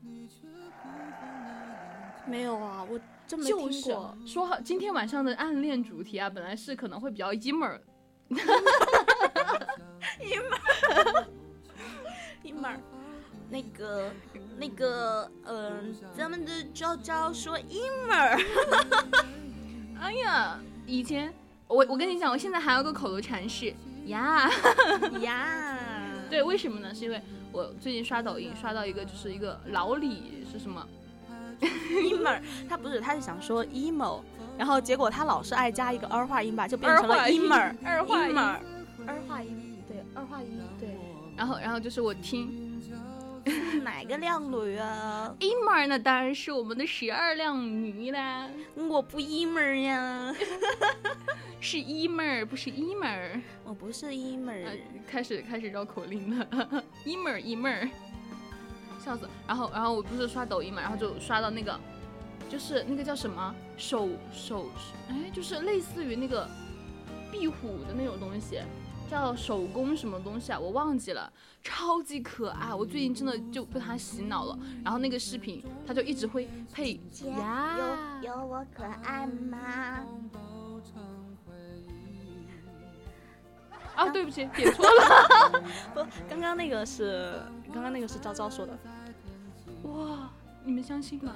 没有啊，我真没就是听过。说好今天晚上的暗恋主题啊，本来是可能会比较门儿，那个那个，嗯、咱们的昭昭说一门儿，哎呀，以前我我跟你讲，我现在还有个口头禅是呀，呀，对对，为什么呢？是因为我最近刷抖音刷到一个，就是一个老李是什么？emo，他不是，他是想说 emo，然后结果他老是爱加一个儿化音吧，就变成了儿化音 emo，二化音 emo，儿化音，对，儿化音，对，然后然后就是我听哪个靓女啊？emo 那当然是我们的十二靓女啦，我不 emo 呀，是 emo 不是 emo。我不是 emo，呃，开始开始绕口令了，emo emo，笑死！然后然后我不是刷抖音嘛，然后就刷到那个，就是那个叫什么？手手，哎，就是类似于那个壁虎的那种东西，叫手工什么东西啊，我忘记了，超级可爱，我最近真的就被他洗脑了。然后那个视频，他就一直会配呀，有有我可爱吗？啊，对不起，点错了，不，刚刚那个是刚刚那个是昭昭说的，哇，你们相信吗？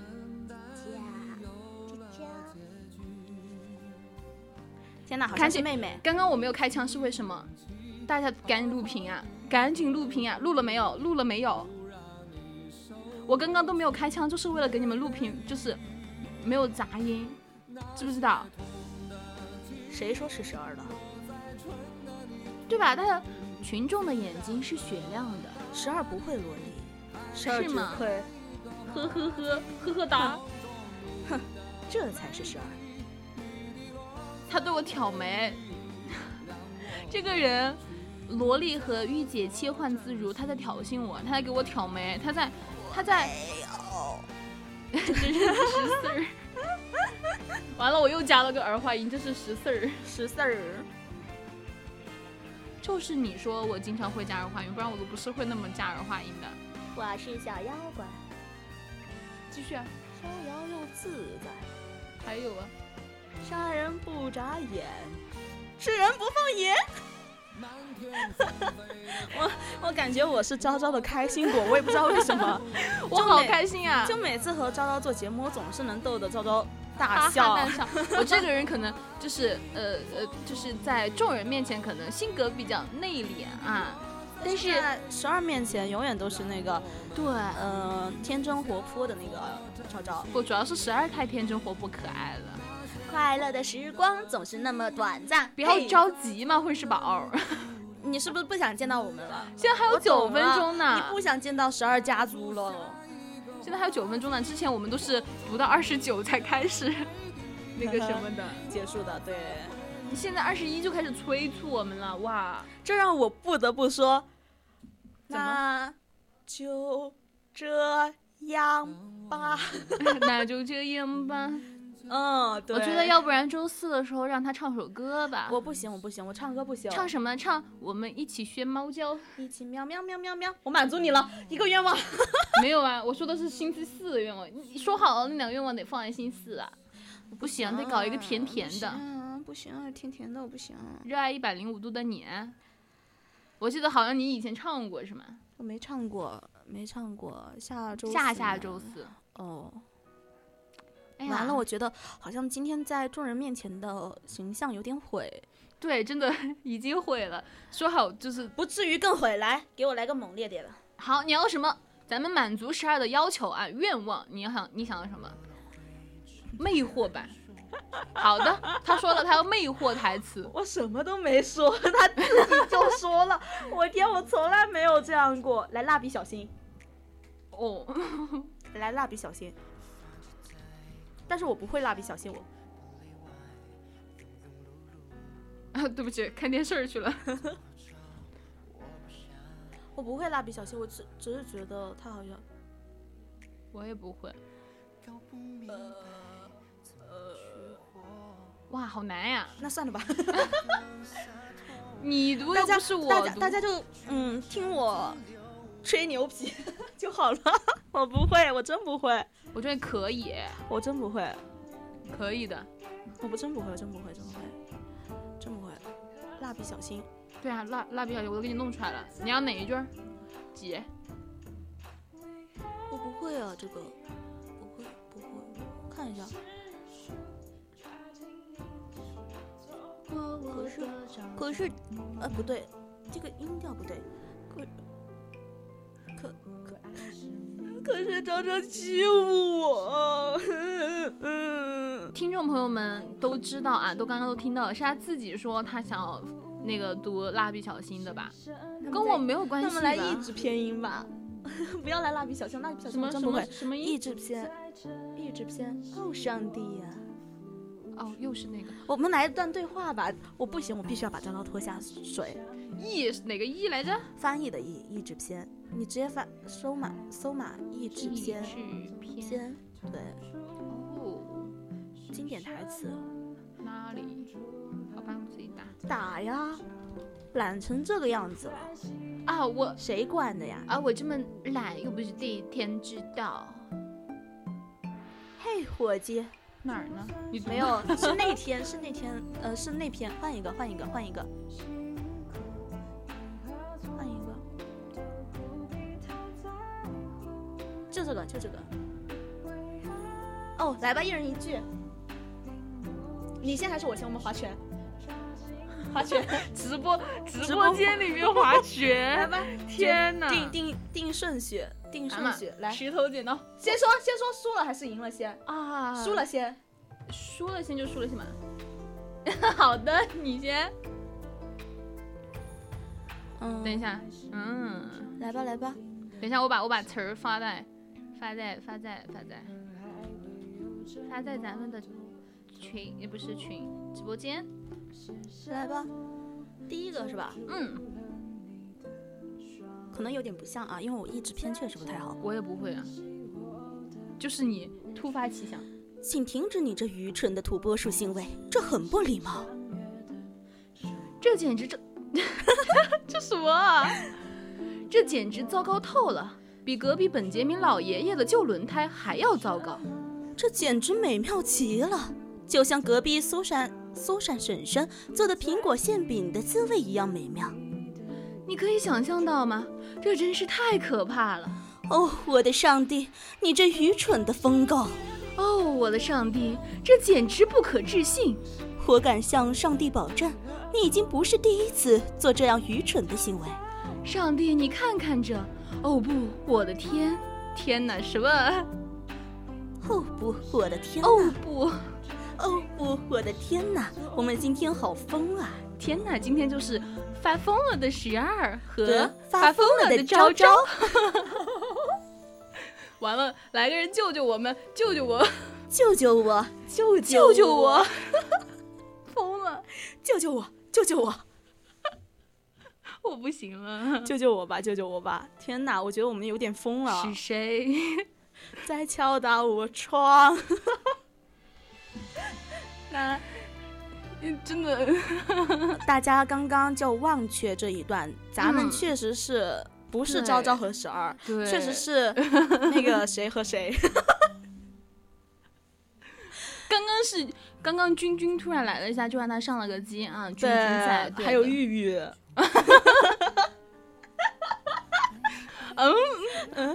天哪，好看见像是妹妹，刚刚我没有开枪是为什么？大家赶紧录屏啊！赶紧录屏啊！录了没有？录了没有？我刚刚都没有开枪，就是为了给你们录屏，就是没有杂音，知不知道？谁说是十二的？对吧？大家群众的眼睛是雪亮的，十二不会萝莉，十二只是吗会，呵呵呵呵呵哒。哼这才是十二。他对我挑眉，这个人，萝莉和御姐切换自如，他在挑衅我，他在给我挑眉，他在，他在，这是十四儿。完了，我又加了个儿化音，这是十四儿。十四儿，就是你说我经常会加儿化音，不然我都不是会那么加儿化音的。我是小妖怪，继续啊，逍遥又自在，还有啊，杀人不眨眼，吃人不放盐。我我感觉我是昭昭的开心果，我也不知道为什么，我好开心啊！就每次和昭昭做节目，我总是能逗得昭昭大笑。哈大笑。我这个人可能就是呃呃，就是在众人面前可能性格比较内敛啊，但是在十二面前永远都是那个，对，嗯、天真活泼的那个昭昭。不主要是十二太天真活泼可爱了，快乐的时光总是那么短暂。不要着急嘛，混世宝。你是不是不想见到我们了？现在还有九分钟呢，你不想见到十二家族了？现在还有九分钟呢。之前我们都是读到二十九才开始 那个什么的，结束的，对。你现在二十一就开始催促我们了，哇！这让我不得不说，怎么那就这样吧。那就这样吧。嗯，对。我觉得要不然周四的时候让他唱首歌吧。我不行，我不行，我唱歌不行。唱什么？唱我们一起学猫叫。一起喵喵喵喵喵，我满足你了一个愿望。没有啊，我说的是星期四的愿望。你说好了，那两个愿望得放在星期四啊。不行，得搞一个甜甜的。嗯，不行，甜甜的我不行。热爱一百零五度的你，我记得好像你以前唱过是吗？我没唱过，没唱过。下周下下周四。哦，哎呀，完了，我觉得好像今天在众人面前的形象有点毁，对，真的 已经毁了。说好就是不至于更毁。来，给我来个猛烈点的。好，你要什么？咱们满足十二的要求啊，愿望。你要想，你想要什么？魅惑版。好的，他说了，他要魅惑台词。我什么都没说，他自己就说了。我天，我从来没有这样过。来，蜡笔小新，哦，来蜡笔小新。但是我不会蜡笔小新，我啊，对不起，看电视去了。我不会蜡笔小新，我只只是觉得他好像 我也不会。哇，好难呀！那算了吧。你读大家又不是我大家读大家就嗯听我吹牛皮 就好了。我不会，我真不会，我觉得可以，我真不会，可以的。我不真不会，真不会，真不会，真不会。蜡笔小新，对啊，蜡蜡笔小新我都给你弄出来了。你要哪一句儿？几？我不会啊，这个不会不会，看一下。可是可是，呃，不对，这个音调不对。可可是张张欺负我。嗯，听众朋友们都知道啊，都刚刚都听到了，是他自己说他想要那个读蜡笔小新的吧，跟我没有关系那我们来吧译制偏音吧，不要来蜡笔小新，蜡笔小什么什新真不会。么什么译意？制片，译制片，哦上帝呀、哦，又是那个我们来一段对话吧。我不行，我必须要把张张拖下水。意是哪个意来着？翻译的译，译制片，你直接发搜码搜码译制片制片片，对，哦，经典台词。哪里？好吧，我自己打打呀，懒成这个样子了，啊，我谁管的呀？啊，我这么懒又不是第一天知道嘿，伙计，哪儿呢？你没有，是那天，是那天，呃，是那篇，换一个，换一个，换一个，就这个，就这个。哦，来吧，一人一句。你先还是我先？我们划拳，划拳，直播直播间里面划拳，来吧，天哪！定定定顺序，定顺序，来，石头剪刀先说，先说输了还是赢了先？啊，输了先。输了先就输了先嘛。好的，你先。嗯，等一，下，嗯，来吧，来吧。等一下，我把我把词儿发在发在发在发在发在咱们的群，也不是群，直播间。来吧，第一个是吧？嗯，可能有点不像啊，因为我意志偏确实不太好。我也不会啊，就是你突发奇想。请停止你这愚蠢的土拨鼠行为，这很不礼貌。这简直这 这什么啊？这简直糟糕透了，比隔壁本杰明老爷爷的旧轮胎还要糟糕。这简直美妙极了，就像隔壁苏珊苏珊婶婶做的苹果馅饼的滋味一样美妙。你可以想象到吗？这真是太可怕了！哦，我的上帝，你这愚蠢的疯狗！哦，我的上帝，这简直不可置信！我敢向上帝保证，你已经不是第一次做这样愚蠢的行为。上帝，你看看这！哦不，我的天！天哪，什么？哦不，我的天哪！哦不，哦不，我的天哪！我们今天好疯啊！天哪！今天就是发疯了的十二和和发疯了的昭昭昭。完了，来个人救救我们！救救我！救救我！救救救我！疯了！救救我！救救我！我不行了。救救我吧！救救我吧！天哪，我觉得我们有点疯了是，谁？在敲打我窗。那嗯真的大家刚刚就忘却这一段，咱们嗯确实是不是对昭昭和十二，对，确实是那个谁和谁。刚刚是刚刚君君突然来了一下，就让他上了个机啊。君君在，对还有玉玉玉。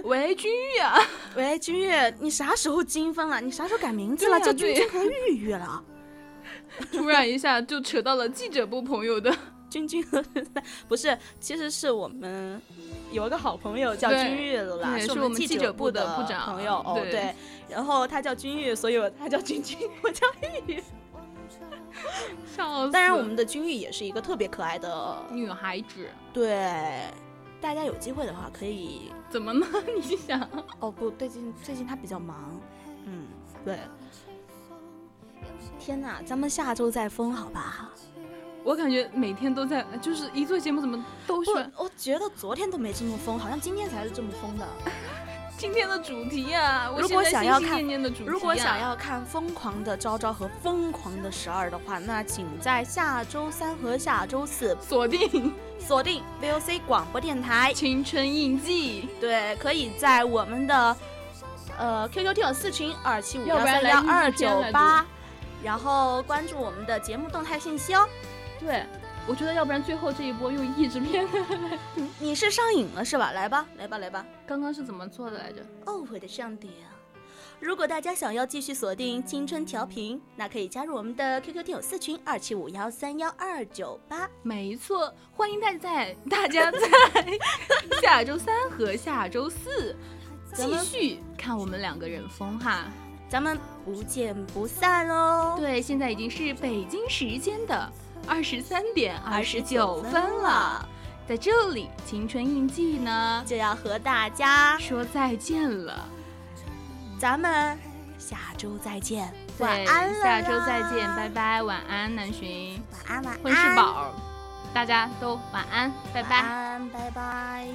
喂君玉啊，喂，君玉，你啥时候精分了？你啥时候改名字了？啊叫君君和玉玉了。突然一下就扯到了记者部朋友的，君君和不是，其实是我们有一个好朋友叫君玉的啦，是我们记记者部部的部长朋友哦，对对，然后他叫君玉，所以我他叫君君，我叫玉玉。笑死。当然，我们的君玉也是一个特别可爱的，女孩子对，大家有机会的话可以。怎么呢？你想，哦不，最近最近她比较忙，嗯，对。天哪，咱们下周再封好吧？我感觉每天都在，就是一做节目怎么都是，我觉得昨天都没这么疯，好像今天才是这么疯的。今天的主题啊、我如果想要看念念的主题、如果想，要看疯狂的昭昭和疯狂的十二的话，那请在下周三和下周四锁定锁定 VOC 广播电台。青春印记，对，可以在我们的呃 QQ 听友四群二七五幺三幺二九八，然后关注我们的节目动态信息哦。对。我觉得要不然最后这一波用译制片，你是上瘾了是吧？来吧，来吧，来吧！刚刚是怎么做的来着？哦，我的上帝啊！如果大家想要继续锁定青春调频，那可以加入我们的 QQ 听友四群二七五幺三幺二九八。没错，欢迎大家在大家在下周三和下周四 继续看我们两个人疯哈。咱们不见不散喽！对，现在已经是北京时间的二十三点二十九分了，在这里，青春印记呢就要和大家说再见了。咱们下周再见，晚安下周再见，拜拜，晚安，南浔，晚安，晚安，婚事宝，大家都晚安，拜拜，拜拜。